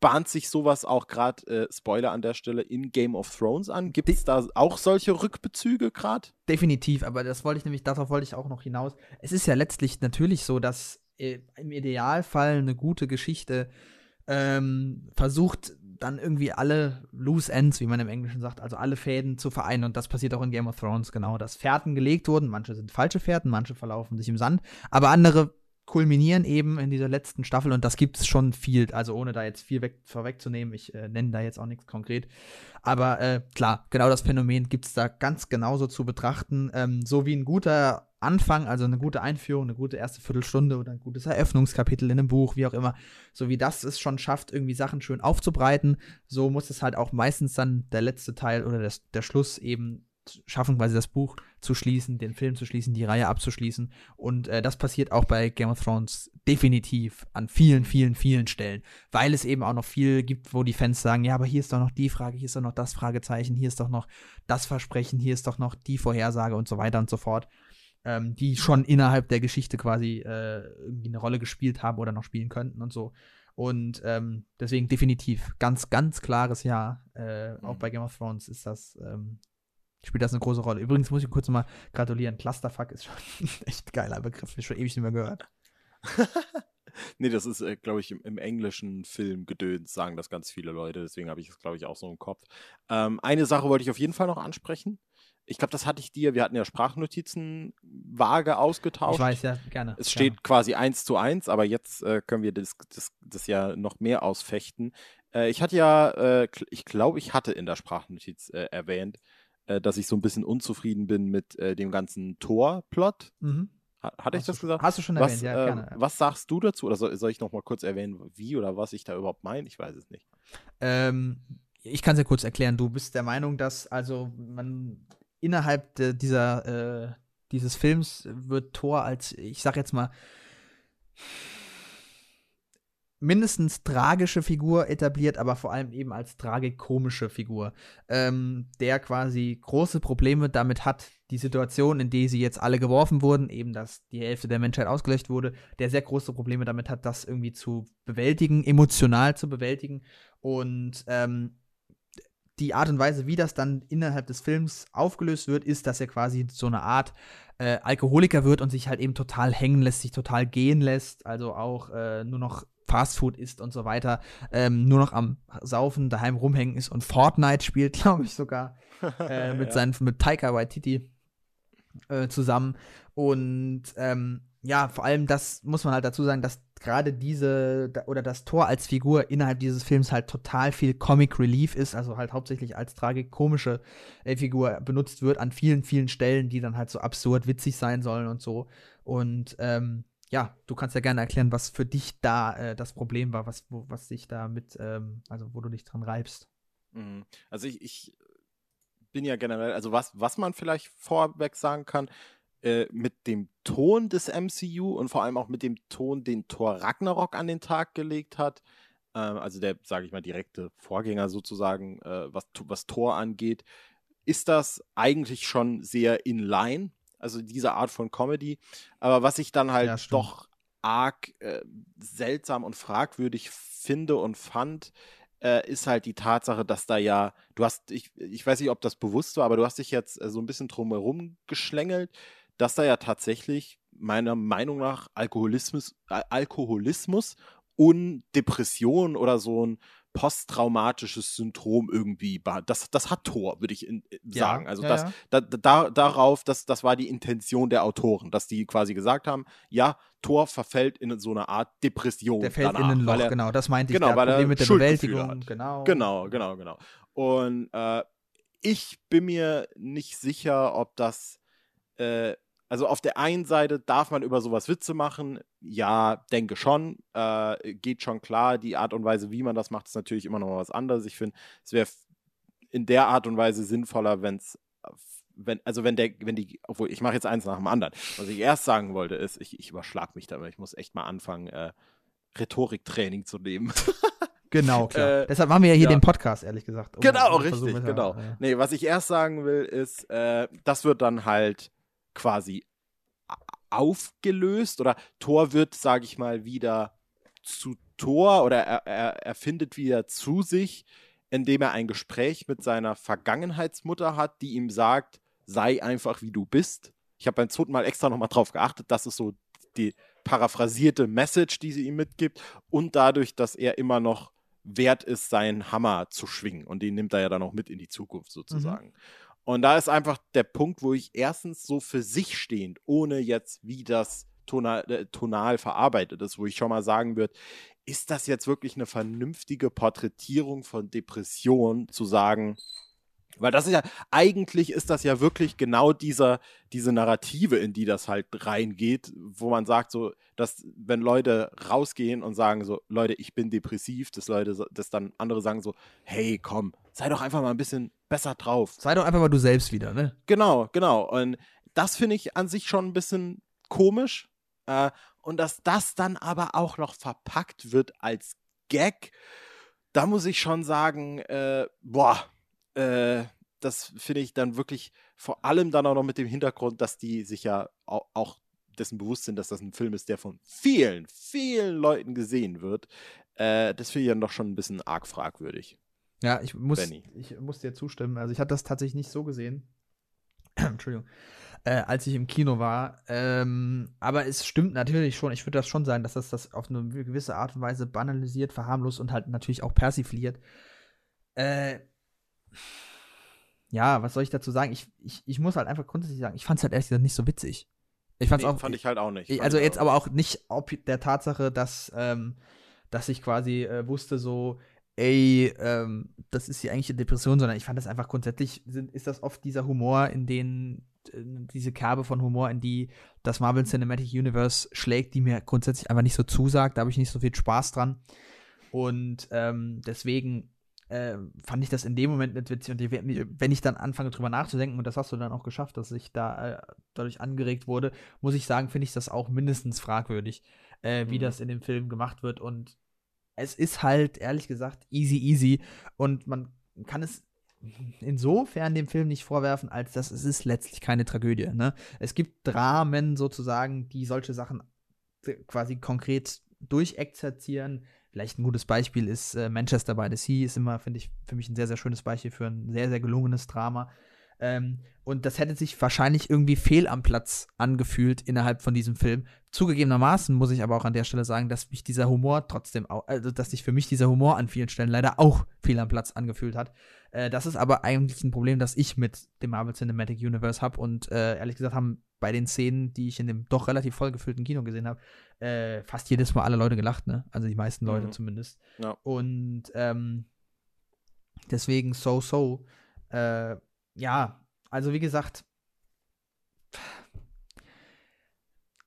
Bahnt sich sowas auch gerade, äh, Spoiler an der Stelle, in Game of Thrones an? Gibt es da auch solche Rückbezüge gerade? Definitiv, aber das wollte ich nämlich, darauf wollte ich auch noch hinaus. Es ist ja letztlich natürlich so, dass äh, im Idealfall eine gute Geschichte ähm, versucht, dann irgendwie alle Loose Ends, wie man im Englischen sagt, also alle Fäden zu vereinen. Und das passiert auch in Game of Thrones genau, dass Fährten gelegt wurden. Manche sind falsche Fährten, manche verlaufen sich im Sand, aber andere kulminieren eben in dieser letzten Staffel und das gibt es schon viel, also ohne da jetzt viel weg, vorwegzunehmen, ich äh, nenne da jetzt auch nichts konkret, aber äh, klar, genau das Phänomen gibt es da ganz genauso zu betrachten, ähm, so wie ein guter Anfang, also eine gute Einführung, eine gute erste Viertelstunde oder ein gutes Eröffnungskapitel in einem Buch, wie auch immer, so wie das es schon schafft, irgendwie Sachen schön aufzubreiten, so muss es halt auch meistens dann der letzte Teil oder das, der Schluss eben schaffen, quasi das Buch zu schließen, den Film zu schließen, die Reihe abzuschließen. Und äh, das passiert auch bei Game of Thrones definitiv an vielen, vielen, vielen Stellen, weil es eben auch noch viel gibt, wo die Fans sagen, ja, aber hier ist doch noch die Frage, hier ist doch noch das Fragezeichen, hier ist doch noch das Versprechen, hier ist doch noch die Vorhersage und so weiter und so fort ähm, die schon innerhalb der Geschichte quasi äh, irgendwie eine Rolle gespielt haben oder noch spielen könnten und so. Und ähm, deswegen definitiv ganz, ganz klares Ja. Äh, mhm. Auch bei Game of Thrones ist das, ähm, spielt das eine große Rolle. Übrigens muss ich kurz mal gratulieren. Clusterfuck ist schon ein echt geiler Begriff. Ich schon ewig nicht mehr gehört. nee, das ist, äh, glaube ich, im, im, englischen Film gedöns, sagen das ganz viele Leute. Deswegen habe ich es, glaube ich, auch so im Kopf. Ähm, eine Sache wollte ich auf jeden Fall noch ansprechen ich glaube, das hatte ich dir, wir hatten ja Sprachnotizen vage ausgetauscht. Ich weiß, ja, gerne. Es steht gerne. quasi eins zu eins, aber jetzt äh, können wir das, das, das ja noch mehr ausfechten. Äh, ich hatte ja, äh, ich glaube, ich hatte in der Sprachnotiz äh, erwähnt, äh, dass ich so ein bisschen unzufrieden bin mit äh, dem ganzen Tor-Plot. Mhm. Hatte ich das gesagt? Hast du schon was, erwähnt, ja, gerne. Was sagst du dazu? Oder soll, soll ich noch mal kurz erwähnen, wie oder was ich da überhaupt meine? Ich weiß es nicht. Ähm, ich kann es ja kurz erklären. Du bist der Meinung, dass also man innerhalb de, dieser, äh, dieses Films wird Thor als, ich sag jetzt mal, mindestens tragische Figur etabliert, aber vor allem eben als tragikomische Figur, ähm, der quasi große Probleme damit hat, die Situation, in die sie jetzt alle geworfen wurden, eben dass die Hälfte der Menschheit ausgelöscht wurde, der sehr große Probleme damit hat, das irgendwie zu bewältigen, emotional zu bewältigen und ähm, die Art und Weise, wie das dann innerhalb des Films aufgelöst wird, ist, dass er quasi so eine Art äh, Alkoholiker wird und sich halt eben total hängen lässt, sich total gehen lässt, also auch äh, nur noch Fastfood isst und so weiter, ähm, nur noch am Saufen, daheim rumhängen ist und Fortnite spielt, glaube ich sogar, äh, mit ja. seinen, mit Taika Waititi äh, zusammen. Und ähm, ja, vor allem das muss man halt dazu sagen, dass gerade diese oder das Tor als Figur innerhalb dieses Films halt total viel Comic Relief ist, also halt hauptsächlich als tragikomische äh, Figur benutzt wird an vielen, vielen Stellen, die dann halt so absurd witzig sein sollen und so. Und ähm, ja, du kannst ja gerne erklären, was für dich da äh, das Problem war, was, wo, was dich da mit, ähm, also wo du dich dran reibst. Mhm. Also ich, ich bin ja generell, also was, was man vielleicht vorweg sagen kann, äh, mit dem Ton des MCU und vor allem auch mit dem Ton, den Thor Ragnarok an den Tag gelegt hat. Äh, also der, sage ich mal, direkte Vorgänger sozusagen, äh, was, was Thor angeht, ist das eigentlich schon sehr in line. Also diese Art von Comedy. Aber was ich dann halt ja, doch arg äh, seltsam und fragwürdig finde und fand, äh, ist halt die Tatsache, dass da ja, du hast, ich, ich weiß nicht, ob das bewusst war, aber du hast dich jetzt äh, so ein bisschen drumherum geschlängelt dass da ja tatsächlich meiner Meinung nach Alkoholismus, Alkoholismus und Depression oder so ein posttraumatisches Syndrom irgendwie, das, das hat Thor, würde ich in, sagen. Ja, also ja, das, ja. Da, da, darauf, das, das war die Intention der Autoren, dass die quasi gesagt haben, ja, Thor verfällt in so eine Art Depression. Der fällt danach, in ein Loch, genau, das meinte ich, genau, weil Problem mit der Bewältigung, hat. genau. Genau, genau, genau. Und äh, ich bin mir nicht sicher, ob das äh, also auf der einen Seite darf man über sowas Witze machen. Ja, denke schon. Äh, geht schon klar. Die Art und Weise, wie man das macht, ist natürlich immer noch mal was anderes. Ich finde, es wäre in der Art und Weise sinnvoller, wenn es wenn, also wenn der, wenn die, obwohl ich mache jetzt eins nach dem anderen. Was ich erst sagen wollte, ist, ich, ich überschlag mich damit. Ich muss echt mal anfangen, äh, Rhetoriktraining zu nehmen. Genau, klar. Äh, Deshalb machen wir ja hier ja. den Podcast, ehrlich gesagt. um- Genau, richtig, da, genau. äh, Nee, was ich erst sagen will, ist, äh, das wird dann halt quasi aufgelöst oder Thor wird, sage ich mal, wieder zu Thor oder er, er, er findet wieder zu sich, indem er ein Gespräch mit seiner Vergangenheitsmutter hat, die ihm sagt, sei einfach wie du bist. Ich habe beim zweiten Mal extra nochmal drauf geachtet, das ist so die paraphrasierte Message, die sie ihm mitgibt und dadurch, dass er immer noch wert ist, seinen Hammer zu schwingen. Und den nimmt er ja dann auch mit in die Zukunft sozusagen. Und da ist einfach der Punkt, wo ich erstens so für sich stehend, ohne jetzt, wie das tonal, äh, tonal verarbeitet ist, wo ich schon mal sagen würde, ist das jetzt wirklich eine vernünftige Porträtierung von Depression, zu sagen, weil das ist ja, eigentlich ist das ja wirklich genau dieser, diese Narrative, in die das halt reingeht, wo man sagt, so, dass wenn Leute rausgehen und sagen so, Leute, ich bin depressiv, dass Leute, dass dann andere sagen so, hey, komm, sei doch einfach mal ein bisschen besser drauf. Sei doch einfach mal du selbst wieder, ne? Genau, genau. Und das finde ich an sich schon ein bisschen komisch. Äh, und dass das dann aber auch noch verpackt wird als Gag, da muss ich schon sagen, äh, boah, äh, das finde ich dann wirklich vor allem dann auch noch mit dem Hintergrund, dass die sich ja auch, auch dessen bewusst sind, dass das ein Film ist, der von vielen, vielen Leuten gesehen wird. Äh, das finde ich dann doch schon ein bisschen arg fragwürdig. Ja, ich muss, Benny. ich muss dir zustimmen. Also ich hatte das tatsächlich nicht so gesehen. Entschuldigung. Äh, als ich im Kino war. Ähm, aber es stimmt natürlich schon. Ich würde das schon sagen, dass das das auf eine gewisse Art und Weise banalisiert, verharmlost und halt natürlich auch persifliert. Äh, ja, was soll ich dazu sagen? Ich, ich, ich muss halt einfach grundsätzlich sagen, ich fand es halt ehrlich gesagt nicht so witzig. Ich fand's Nee, auch, fand ich halt auch nicht. ich- also ich jetzt auch- aber auch nicht ob der Tatsache, dass, ähm, dass ich quasi äh, wusste, so, ey, ähm, das ist hier eigentlich eine Depression, sondern ich fand das einfach grundsätzlich, sind, ist das oft dieser Humor, in den, diese Kerbe von Humor, in die das Marvel Cinematic Universe schlägt, die mir grundsätzlich einfach nicht so zusagt. Da habe ich nicht so viel Spaß dran. Und ähm, deswegen äh, fand ich das in dem Moment nicht witzig. Und wenn ich dann anfange, drüber nachzudenken, und das hast du dann auch geschafft, dass ich da äh, dadurch angeregt wurde, muss ich sagen, finde ich das auch mindestens fragwürdig, äh, wie Mhm. das in dem Film gemacht wird. Und es ist halt, ehrlich gesagt, easy, easy. Und man kann es insofern dem Film nicht vorwerfen, als dass es ist letztlich keine Tragödie. Ne? Es gibt Dramen sozusagen, die solche Sachen äh, quasi konkret durchexerzieren. Vielleicht ein gutes Beispiel ist äh, Manchester by the Sea, ist immer, finde ich, für mich ein sehr, sehr schönes Beispiel für ein sehr, sehr gelungenes Drama. Ähm, und das hätte sich wahrscheinlich irgendwie fehl am Platz angefühlt innerhalb von diesem Film. Zugegebenermaßen muss ich aber auch an der Stelle sagen, dass mich dieser Humor trotzdem auch, also dass sich für mich dieser Humor an vielen Stellen leider auch fehl am Platz angefühlt hat. Äh, das ist aber eigentlich ein Problem, das ich mit dem Marvel Cinematic Universe habe und äh, ehrlich gesagt haben bei den Szenen, die ich in dem doch relativ vollgefüllten Kino gesehen habe, äh, fast jedes Mal alle Leute gelacht, ne? Also die meisten Leute Mhm. zumindest. Ja. Und ähm, deswegen so, so. Ja, also wie gesagt,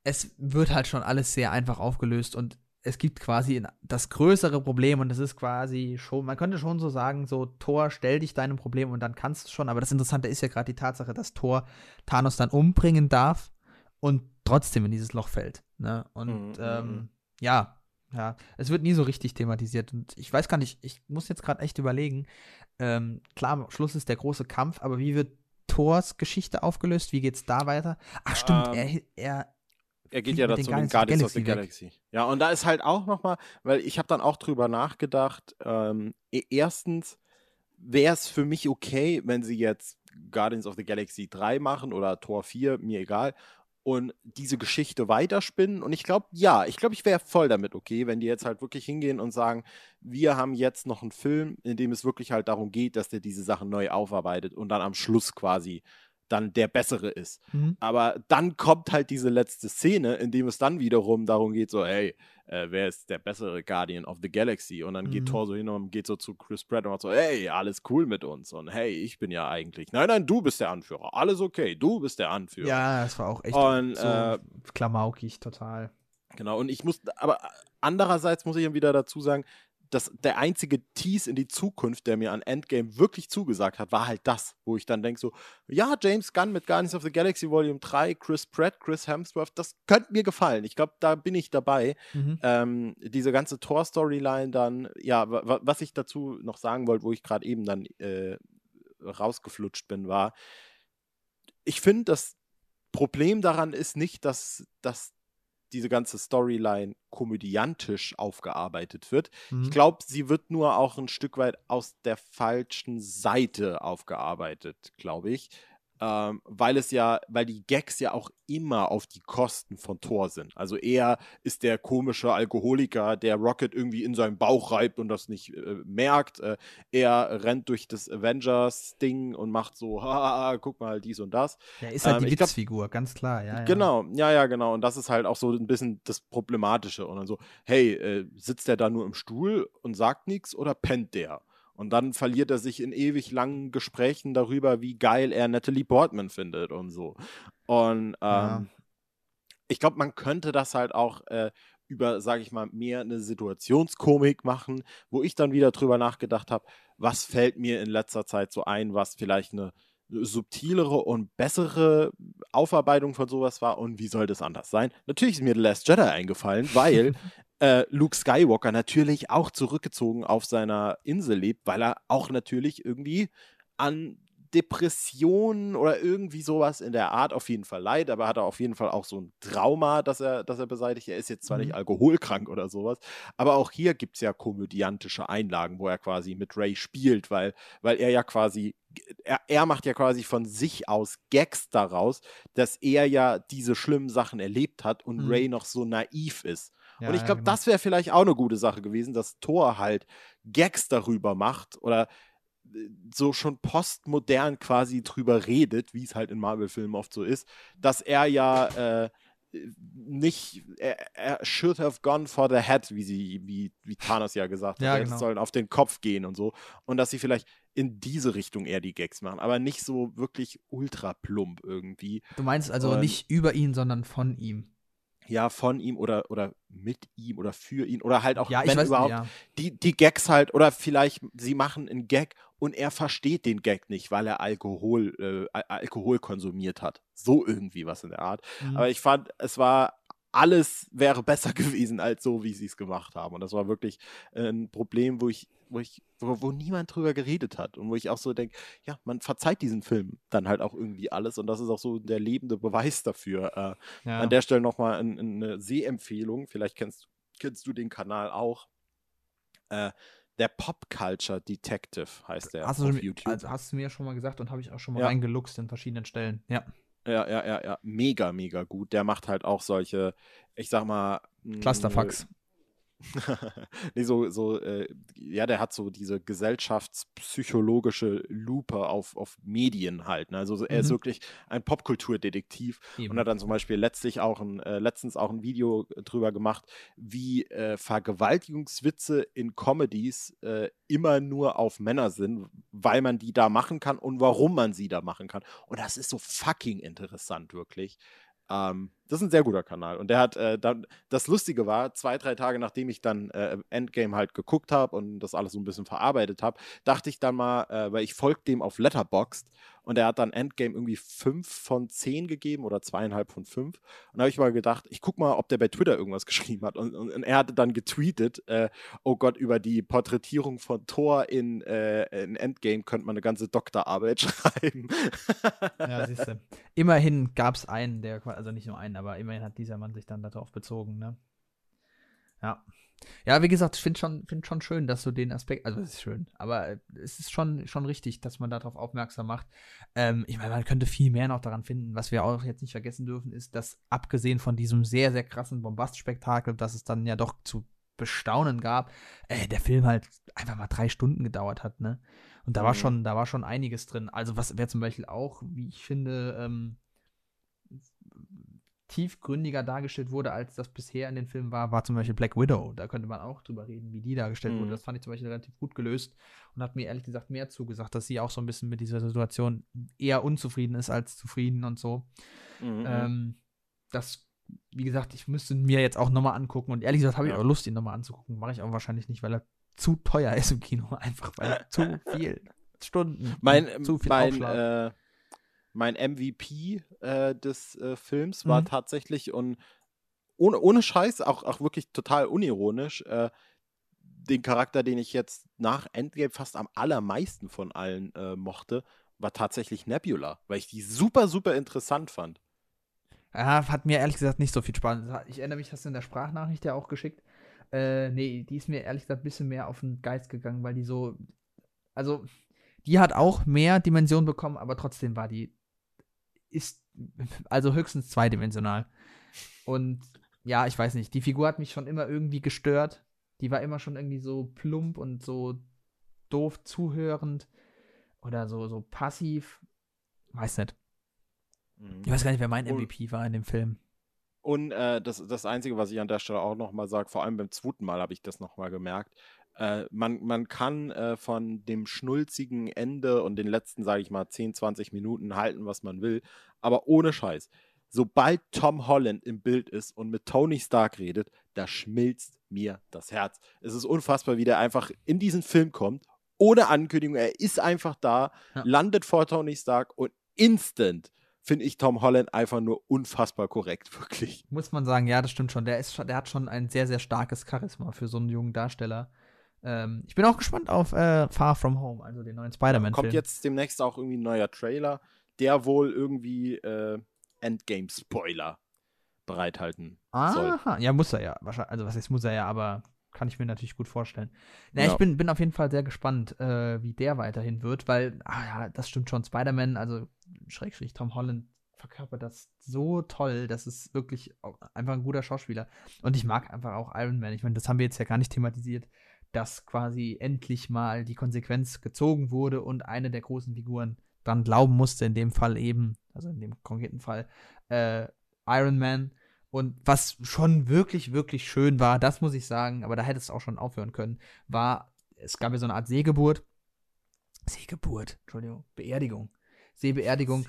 es wird halt schon alles sehr einfach aufgelöst und es gibt quasi das größere Problem und das ist quasi schon, man könnte schon so sagen, so Thor, stell dich deinem Problem und dann kannst du schon, aber das Interessante ist ja gerade die Tatsache, dass Thor Thanos dann umbringen darf und trotzdem in dieses Loch fällt. Ne? Und Mhm, mhm, ähm, ja, ja, es wird nie so richtig thematisiert und ich weiß gar nicht, ich muss jetzt gerade echt überlegen, ähm, klar, am Schluss ist der große Kampf, aber wie wird Thors Geschichte aufgelöst? Wie geht's da weiter? Ach stimmt, Ähm, er, er Er geht ja dazu in Guardians of the Galaxy. Ja, und da ist halt auch nochmal, weil ich habe dann auch drüber nachgedacht, ähm, e- erstens wäre es für mich okay, wenn sie jetzt Guardians of the Galaxy 3 machen oder Tor 4, mir egal, und diese Geschichte weiterspinnen. Und ich glaube, ja, ich glaube, ich wäre voll damit okay, wenn die jetzt halt wirklich hingehen und sagen, wir haben jetzt noch einen Film, in dem es wirklich halt darum geht, dass der diese Sachen neu aufarbeitet und dann am Schluss quasi dann der bessere ist. Mhm. Aber dann kommt halt diese letzte Szene, in dem es dann wiederum darum geht, so, hey, äh, wer ist der bessere Guardian of the Galaxy? Und dann geht Mhm. Thor so hin und geht so zu Chris Pratt und macht so, hey, alles cool mit uns. Und hey, ich bin ja eigentlich, nein, nein, du bist der Anführer. Alles okay, du bist der Anführer. Ja, das war auch echt Und, so äh, klamaukig total. Genau, und ich muss, aber andererseits muss ich dann wieder dazu sagen, dass der einzige Tease in die Zukunft, der mir an Endgame wirklich zugesagt hat, war halt das, wo ich dann denke so, ja, James Gunn mit Guardians of the Galaxy Volume 3, Chris Pratt, Chris Hemsworth, das könnte mir gefallen. Ich glaube, da bin ich dabei. Mhm. Ähm, diese ganze Tor-Storyline dann, ja, wa- wa- was ich dazu noch sagen wollte, wo ich gerade eben dann äh, rausgeflutscht bin, war, ich finde, das Problem daran ist nicht, dass, dass diese ganze Storyline komödiantisch aufgearbeitet wird. Mhm. Ich glaube, sie wird nur auch ein Stück weit aus der falschen Seite aufgearbeitet, glaube ich. Ähm, weil es ja, weil die Gags ja auch immer auf die Kosten von Thor sind. Also er ist der komische Alkoholiker, der Rocket irgendwie in seinen Bauch reibt und das nicht äh, merkt. Äh, er rennt durch das Avengers-Ding und macht so, haha, guck mal, dies und das. Ja, ist halt ähm, die ich glaub- Witzfigur, ganz klar, ja. ja. Genau, ja, ja, genau. Und das ist halt auch so ein bisschen das Problematische. Und dann so, hey, äh, sitzt der da nur im Stuhl und sagt nichts oder pennt der? Und dann verliert er sich in ewig langen Gesprächen darüber, wie geil er Natalie Portman findet und so. Und ähm, Ja. ich glaube, man könnte das halt auch äh, über, sage ich mal, mehr eine Situationskomik machen, wo ich dann wieder drüber nachgedacht habe, was fällt mir in letzter Zeit so ein, was vielleicht eine subtilere und bessere Aufarbeitung von sowas war und wie soll das anders sein? Natürlich ist mir The Last Jedi eingefallen, weil äh, Luke Skywalker natürlich auch zurückgezogen auf seiner Insel lebt, weil er auch natürlich irgendwie an Depressionen oder irgendwie sowas in der Art auf jeden Fall leid, aber hat er auf jeden Fall auch so ein Trauma, das er, das er beseitigt. Er ist jetzt zwar Mhm. nicht alkoholkrank oder sowas, aber auch hier gibt es ja komödiantische Einlagen, wo er quasi mit Ray spielt, weil, weil er ja quasi, er, er macht ja quasi von sich aus Gags daraus, dass er ja diese schlimmen Sachen erlebt hat und Mhm. Ray noch so naiv ist. Ja, und ich ja, glaube, genau. das wäre vielleicht auch eine gute Sache gewesen, dass Thor halt Gags darüber macht oder äh, so schon postmodern quasi drüber redet, wie es halt in Marvel-Filmen oft so ist, dass er ja äh, nicht, er, er should have gone for the head, wie sie, wie, wie Thanos ja gesagt hat. Ja, genau. sollen auf den Kopf gehen und so. Und dass sie vielleicht in diese Richtung eher die Gags machen, aber nicht so wirklich ultra plump irgendwie. Du meinst also Und- nicht über ihn, sondern von ihm. Ja, von ihm oder, oder mit ihm oder für ihn oder halt auch, ja, wenn weiß überhaupt, ja. die, die Gags halt, oder vielleicht sie machen einen Gag und er versteht den Gag nicht, weil er Alkohol, äh, Al- Alkohol konsumiert hat. So irgendwie was in der Art. Mhm. Aber ich fand, es war alles wäre besser gewesen als so, wie sie es gemacht haben. Und das war wirklich äh, ein Problem, wo ich, wo ich, wo, wo niemand drüber geredet hat. Und wo ich auch so denke, ja, man verzeiht diesen Film dann halt auch irgendwie alles. Und das ist auch so der lebende Beweis dafür. Äh, ja. an der Stelle nochmal ein, eine Sehempfehlung. Vielleicht kennst, kennst du den Kanal auch. Äh, der Pop Culture Detective heißt der hast, auf du, YouTube. also hast du mir schon mal gesagt und habe ich auch schon mal Ja. reingeluchst in verschiedenen Stellen. Ja. Ja, ja, ja, ja. Mega, mega gut. Der macht halt auch solche, ich sag mal. Clusterfucks. nee, so, so, äh, ja, der hat so diese gesellschaftspsychologische Lupe auf, auf Medien halt. Ne? Also er ist Mhm. wirklich ein Popkulturdetektiv und hat dann zum Beispiel letztlich auch ein, äh, letztens auch ein Video drüber gemacht, wie äh, Vergewaltigungswitze in Comedies äh, immer nur auf Männer sind, weil man die da machen kann und warum man sie da machen kann. Und das ist so fucking interessant, wirklich. Ähm, das ist ein sehr guter Kanal. Und der hat äh, dann, das Lustige war, zwei, drei Tage nachdem ich dann äh, Endgame halt geguckt habe und das alles so ein bisschen verarbeitet habe, dachte ich dann mal, äh, weil ich folge dem auf Letterboxd und er hat dann Endgame irgendwie fünf von zehn gegeben oder zweieinhalb von fünf. Und da habe ich mal gedacht, ich guck mal, ob der bei Twitter irgendwas geschrieben hat. Und, und, und er hatte dann getweetet, äh, oh Gott, über die Porträtierung von Thor in, äh, in Endgame könnte man eine ganze Doktorarbeit schreiben. Ja, siehst du. Immerhin gab es einen, der, also nicht nur einen, aber immerhin hat dieser Mann sich dann darauf bezogen, ne? Ja. Ja, wie gesagt, ich finde schon, find schon schön, dass du den Aspekt, also es ist schön, aber es ist schon, schon richtig, dass man darauf aufmerksam macht. Ähm, ich meine, man könnte viel mehr noch daran finden. Was wir auch jetzt nicht vergessen dürfen, ist, dass abgesehen von diesem sehr, sehr krassen Bombastspektakel, das es dann ja doch zu bestaunen gab, äh, der Film halt einfach mal drei Stunden gedauert hat, ne? Und da war Mhm. schon, da war schon einiges drin. Also was wäre zum Beispiel auch, wie ich finde, ähm, tiefgründiger dargestellt wurde, als das bisher in den Filmen war, war zum Beispiel Black Widow. Da könnte man auch drüber reden, wie die dargestellt Mhm. wurde. Das fand ich zum Beispiel relativ gut gelöst und hat mir ehrlich gesagt mehr zugesagt, dass sie auch so ein bisschen mit dieser Situation eher unzufrieden ist als zufrieden und so. Mhm. Ähm, das, wie gesagt, ich müsste mir jetzt auch nochmal angucken und ehrlich gesagt habe ich auch Lust, ihn nochmal anzugucken. Mache ich aber wahrscheinlich nicht, weil er zu teuer ist im Kino. Einfach weil zu viel Stunden. mein zu viel mein, äh, mein MVP äh, des äh, Films war Mhm. tatsächlich und ohne, ohne Scheiß, auch, auch wirklich total unironisch, äh, den Charakter, den ich jetzt nach Endgame fast am allermeisten von allen äh, mochte, war tatsächlich Nebula, weil ich die super, super interessant fand. Ja, hat mir ehrlich gesagt nicht so viel Spaß. Ich erinnere mich, hast du in der Sprachnachricht ja auch geschickt. Äh, nee, die ist mir ehrlich gesagt ein bisschen mehr auf den Geist gegangen, weil die so. Also, die hat auch mehr Dimensionen bekommen, aber trotzdem war die. Ist. Also höchstens zweidimensional. Und ja, ich weiß nicht. Die Figur hat mich schon immer irgendwie gestört. Die war immer schon irgendwie so plump und so doof zuhörend. Oder so, so passiv. Weiß nicht. Ich weiß gar nicht, wer mein Und- MVP war in dem Film. Und äh, das, das Einzige, was ich an der Stelle auch nochmal sage, vor allem beim zweiten Mal habe ich das nochmal gemerkt, äh, man, man kann äh, von dem schnulzigen Ende und den letzten, sage ich mal, 10, 20 Minuten halten, was man will, aber ohne Scheiß. Sobald Tom Holland im Bild ist und mit Tony Stark redet, da schmilzt mir das Herz. Es ist unfassbar, wie der einfach in diesen Film kommt, ohne Ankündigung. Er ist einfach da, Ja. landet vor Tony Stark und instant finde ich Tom Holland einfach nur unfassbar korrekt, wirklich. Muss man sagen, ja, das stimmt schon. Der, ist, schon- der hat schon ein sehr, sehr starkes Charisma für so einen jungen Darsteller. Ähm, ich bin auch gespannt auf äh, Far From Home, also den neuen Spider-Man-Film. Kommt jetzt demnächst auch irgendwie ein neuer Trailer, der wohl irgendwie äh, Endgame-Spoiler bereithalten soll. Aha, ja, muss er ja. Also, was heißt muss er ja, aber kann ich mir natürlich gut vorstellen. Na, Ja. ich bin, bin auf jeden Fall sehr gespannt, äh, wie der weiterhin wird, weil, ah ja, das stimmt schon. Spider-Man, also Schrägstrich Tom Holland, verkörpert das so toll. Das ist wirklich einfach ein guter Schauspieler. Und ich mag einfach auch Iron Man. Ich meine, das haben wir jetzt ja gar nicht thematisiert, dass quasi endlich mal die Konsequenz gezogen wurde und eine der großen Figuren dran glauben musste, in dem Fall eben, also in dem konkreten Fall, äh, Iron Man. Und was schon wirklich, wirklich schön war, das muss ich sagen, aber da hätte es auch schon aufhören können, war, es gab ja so eine Art Seegeburt. Seegeburt, Entschuldigung, Beerdigung. Seebeerdigung,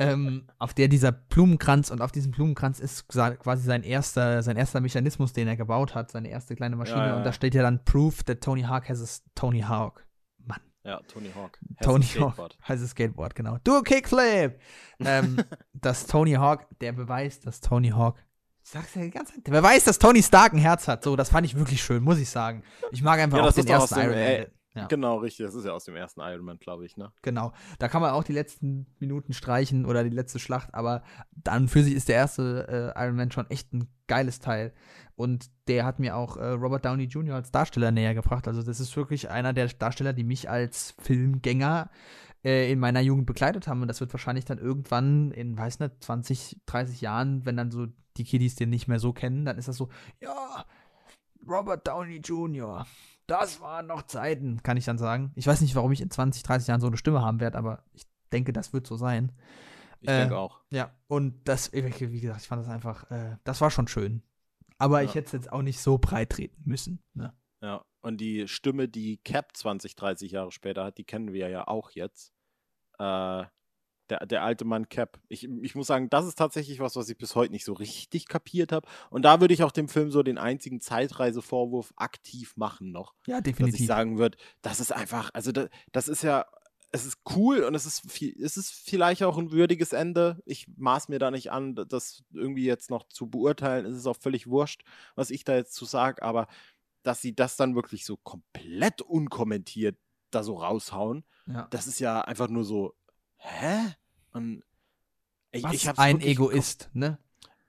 ähm, auf der dieser Blumenkranz und auf diesem Blumenkranz ist quasi sein erster, sein erster Mechanismus, den er gebaut hat, seine erste kleine Maschine. Ja, ja, Und da steht ja dann Proof that Tony Hawk has a Tony Hawk. Mann. Ja, Tony Hawk. Tony Has a Hawk Skateboard. heißt Skateboard, genau. Du a Kickflip! ähm, dass Tony Hawk, der Beweis, dass Tony Hawk, ich sag's ja die ganze Zeit, der Beweis, dass Tony Stark ein Herz hat. So, das fand ich wirklich schön, muss ich sagen. Ich mag einfach Ja, auch den ersten Iron Man. Ja. Genau, richtig. Das ist ja aus dem ersten Iron Man, glaube ich, ne? Genau. Da kann man auch die letzten Minuten streichen oder die letzte Schlacht, aber dann für sich ist der erste äh, Iron Man schon echt ein geiles Teil. Und der hat mir auch äh, Robert Downey Jr. als Darsteller näher gebracht. Also, das ist wirklich einer der Darsteller, die mich als Filmgänger äh, in meiner Jugend begleitet haben. Und das wird wahrscheinlich dann irgendwann in, weiß nicht, 20, 30 Jahren, wenn dann so die Kiddies den nicht mehr so kennen, dann ist das so, ja, Robert Downey Jr. Das waren noch Zeiten, kann ich dann sagen. Ich weiß nicht, warum ich in 20, 30 Jahren so eine Stimme haben werde, aber ich denke, das wird so sein. Ich Äh, denke auch. Ja, und das, wie gesagt, ich fand das einfach, äh, das war schon schön. Aber ich Ja. hätte es jetzt auch nicht so breit treten müssen. Ne? Ja. Und die Stimme, die Cap 20, 30 Jahre später hat, die kennen wir ja auch jetzt. Äh, der, der alte Mann Cap. Ich, ich muss sagen, das ist tatsächlich was, was ich bis heute nicht so richtig kapiert habe. Und da würde ich auch dem Film so den einzigen Zeitreisevorwurf aktiv machen noch. Ja, dass ich definitiv. sagen würde, das ist einfach, also das, das ist ja, es ist cool und es ist viel, es ist vielleicht auch ein würdiges Ende. Ich maß mir da nicht an, das irgendwie jetzt noch zu beurteilen. Es ist auch völlig wurscht, was ich da jetzt zu sage, aber dass sie das dann wirklich so komplett unkommentiert da so raushauen, ja. das ist ja einfach nur so, hä? Und ich, Was ich ein Egoist, ne?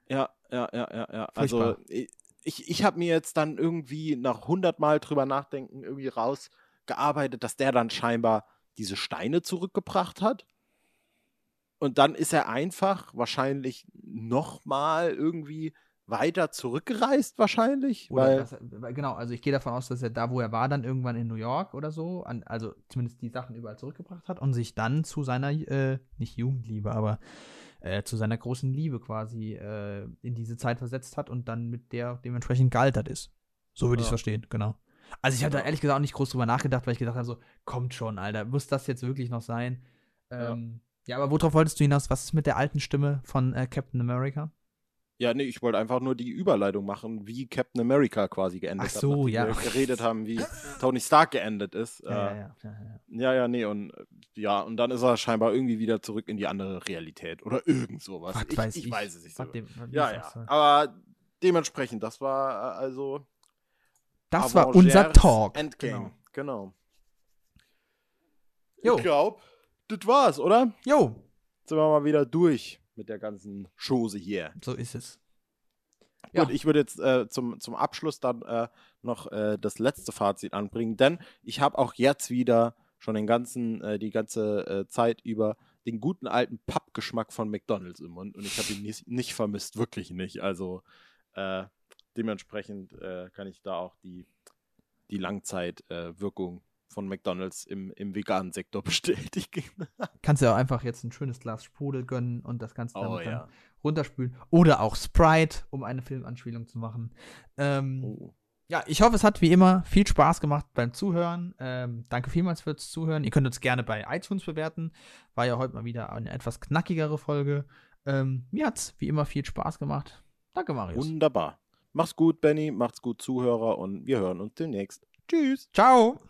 ja, ja, ja, ja, ja. Furchtbar. Also ich, ich habe mir jetzt dann irgendwie nach 100 Mal drüber nachdenken irgendwie rausgearbeitet, dass der dann scheinbar diese Steine zurückgebracht hat. Und dann ist er einfach wahrscheinlich nochmal irgendwie weiter zurückgereist wahrscheinlich, Oder weil weil- genau, also ich gehe davon aus, dass er da, wo er war, dann irgendwann in New York oder so, an, also zumindest die Sachen überall zurückgebracht hat und sich dann zu seiner, äh, nicht Jugendliebe, aber äh, zu seiner großen Liebe quasi äh, in diese Zeit versetzt hat und dann mit der dementsprechend gealtert ist. So würde ich es Ja. verstehen, genau. Also ich habe da Ja. ehrlich gesagt auch nicht groß drüber nachgedacht, weil ich gedacht habe, so, kommt schon, Alter, muss das jetzt wirklich noch sein? Ja. Ähm, ja, aber worauf wolltest du hinaus? Was ist mit der alten Stimme von äh, Captain America? Ja, nee, ich wollte einfach nur die Überleitung machen, wie Captain America quasi geendet Ach so, hat. ja. Wir geredet haben, wie Tony Stark geendet ist. Ja, äh, ja, ja, ja, ja. Ja, nee, und äh, ja, und dann ist er scheinbar irgendwie wieder zurück in die andere Realität oder irgend sowas. Was ich, weiß ich ich. weiß es nicht so. Dem- Ja, ja. soll. Aber dementsprechend, das war äh, also Das war unser Talk. Endgame. Genau. Jo. Ich glaub, das war's, oder? Jo, Sind wir mal wieder durch mit der ganzen Chose hier. so ist es. Ja. Gut, ich würde jetzt äh, zum, zum Abschluss dann äh, noch äh, das letzte Fazit anbringen, denn ich habe auch jetzt wieder schon den ganzen, äh, die ganze äh, Zeit über den guten alten Pappgeschmack von McDonalds im Mund und ich habe ihn nicht, nicht vermisst, wirklich nicht. Also äh, dementsprechend kann ich da auch die, die Langzeitwirkung Wirkung von McDonalds im, im veganen Sektor bestätigen. Kannst du ja auch einfach jetzt ein schönes Glas Sprudel gönnen und das Ganze Oh, dann ja. runterspülen. Oder auch Sprite, um eine Filmanspielung zu machen. Ähm, Oh. Ja, ich hoffe, es hat wie immer viel Spaß gemacht beim Zuhören. Ähm, danke vielmals fürs Zuhören. Ihr könnt uns gerne bei iTunes bewerten. War ja heute mal wieder eine etwas knackigere Folge. Ähm, mir hat's wie immer viel Spaß gemacht. Danke, Marius. Wunderbar. Mach's gut, Benny. Macht's gut, Zuhörer. Und wir hören uns demnächst. Tschüss. Ciao.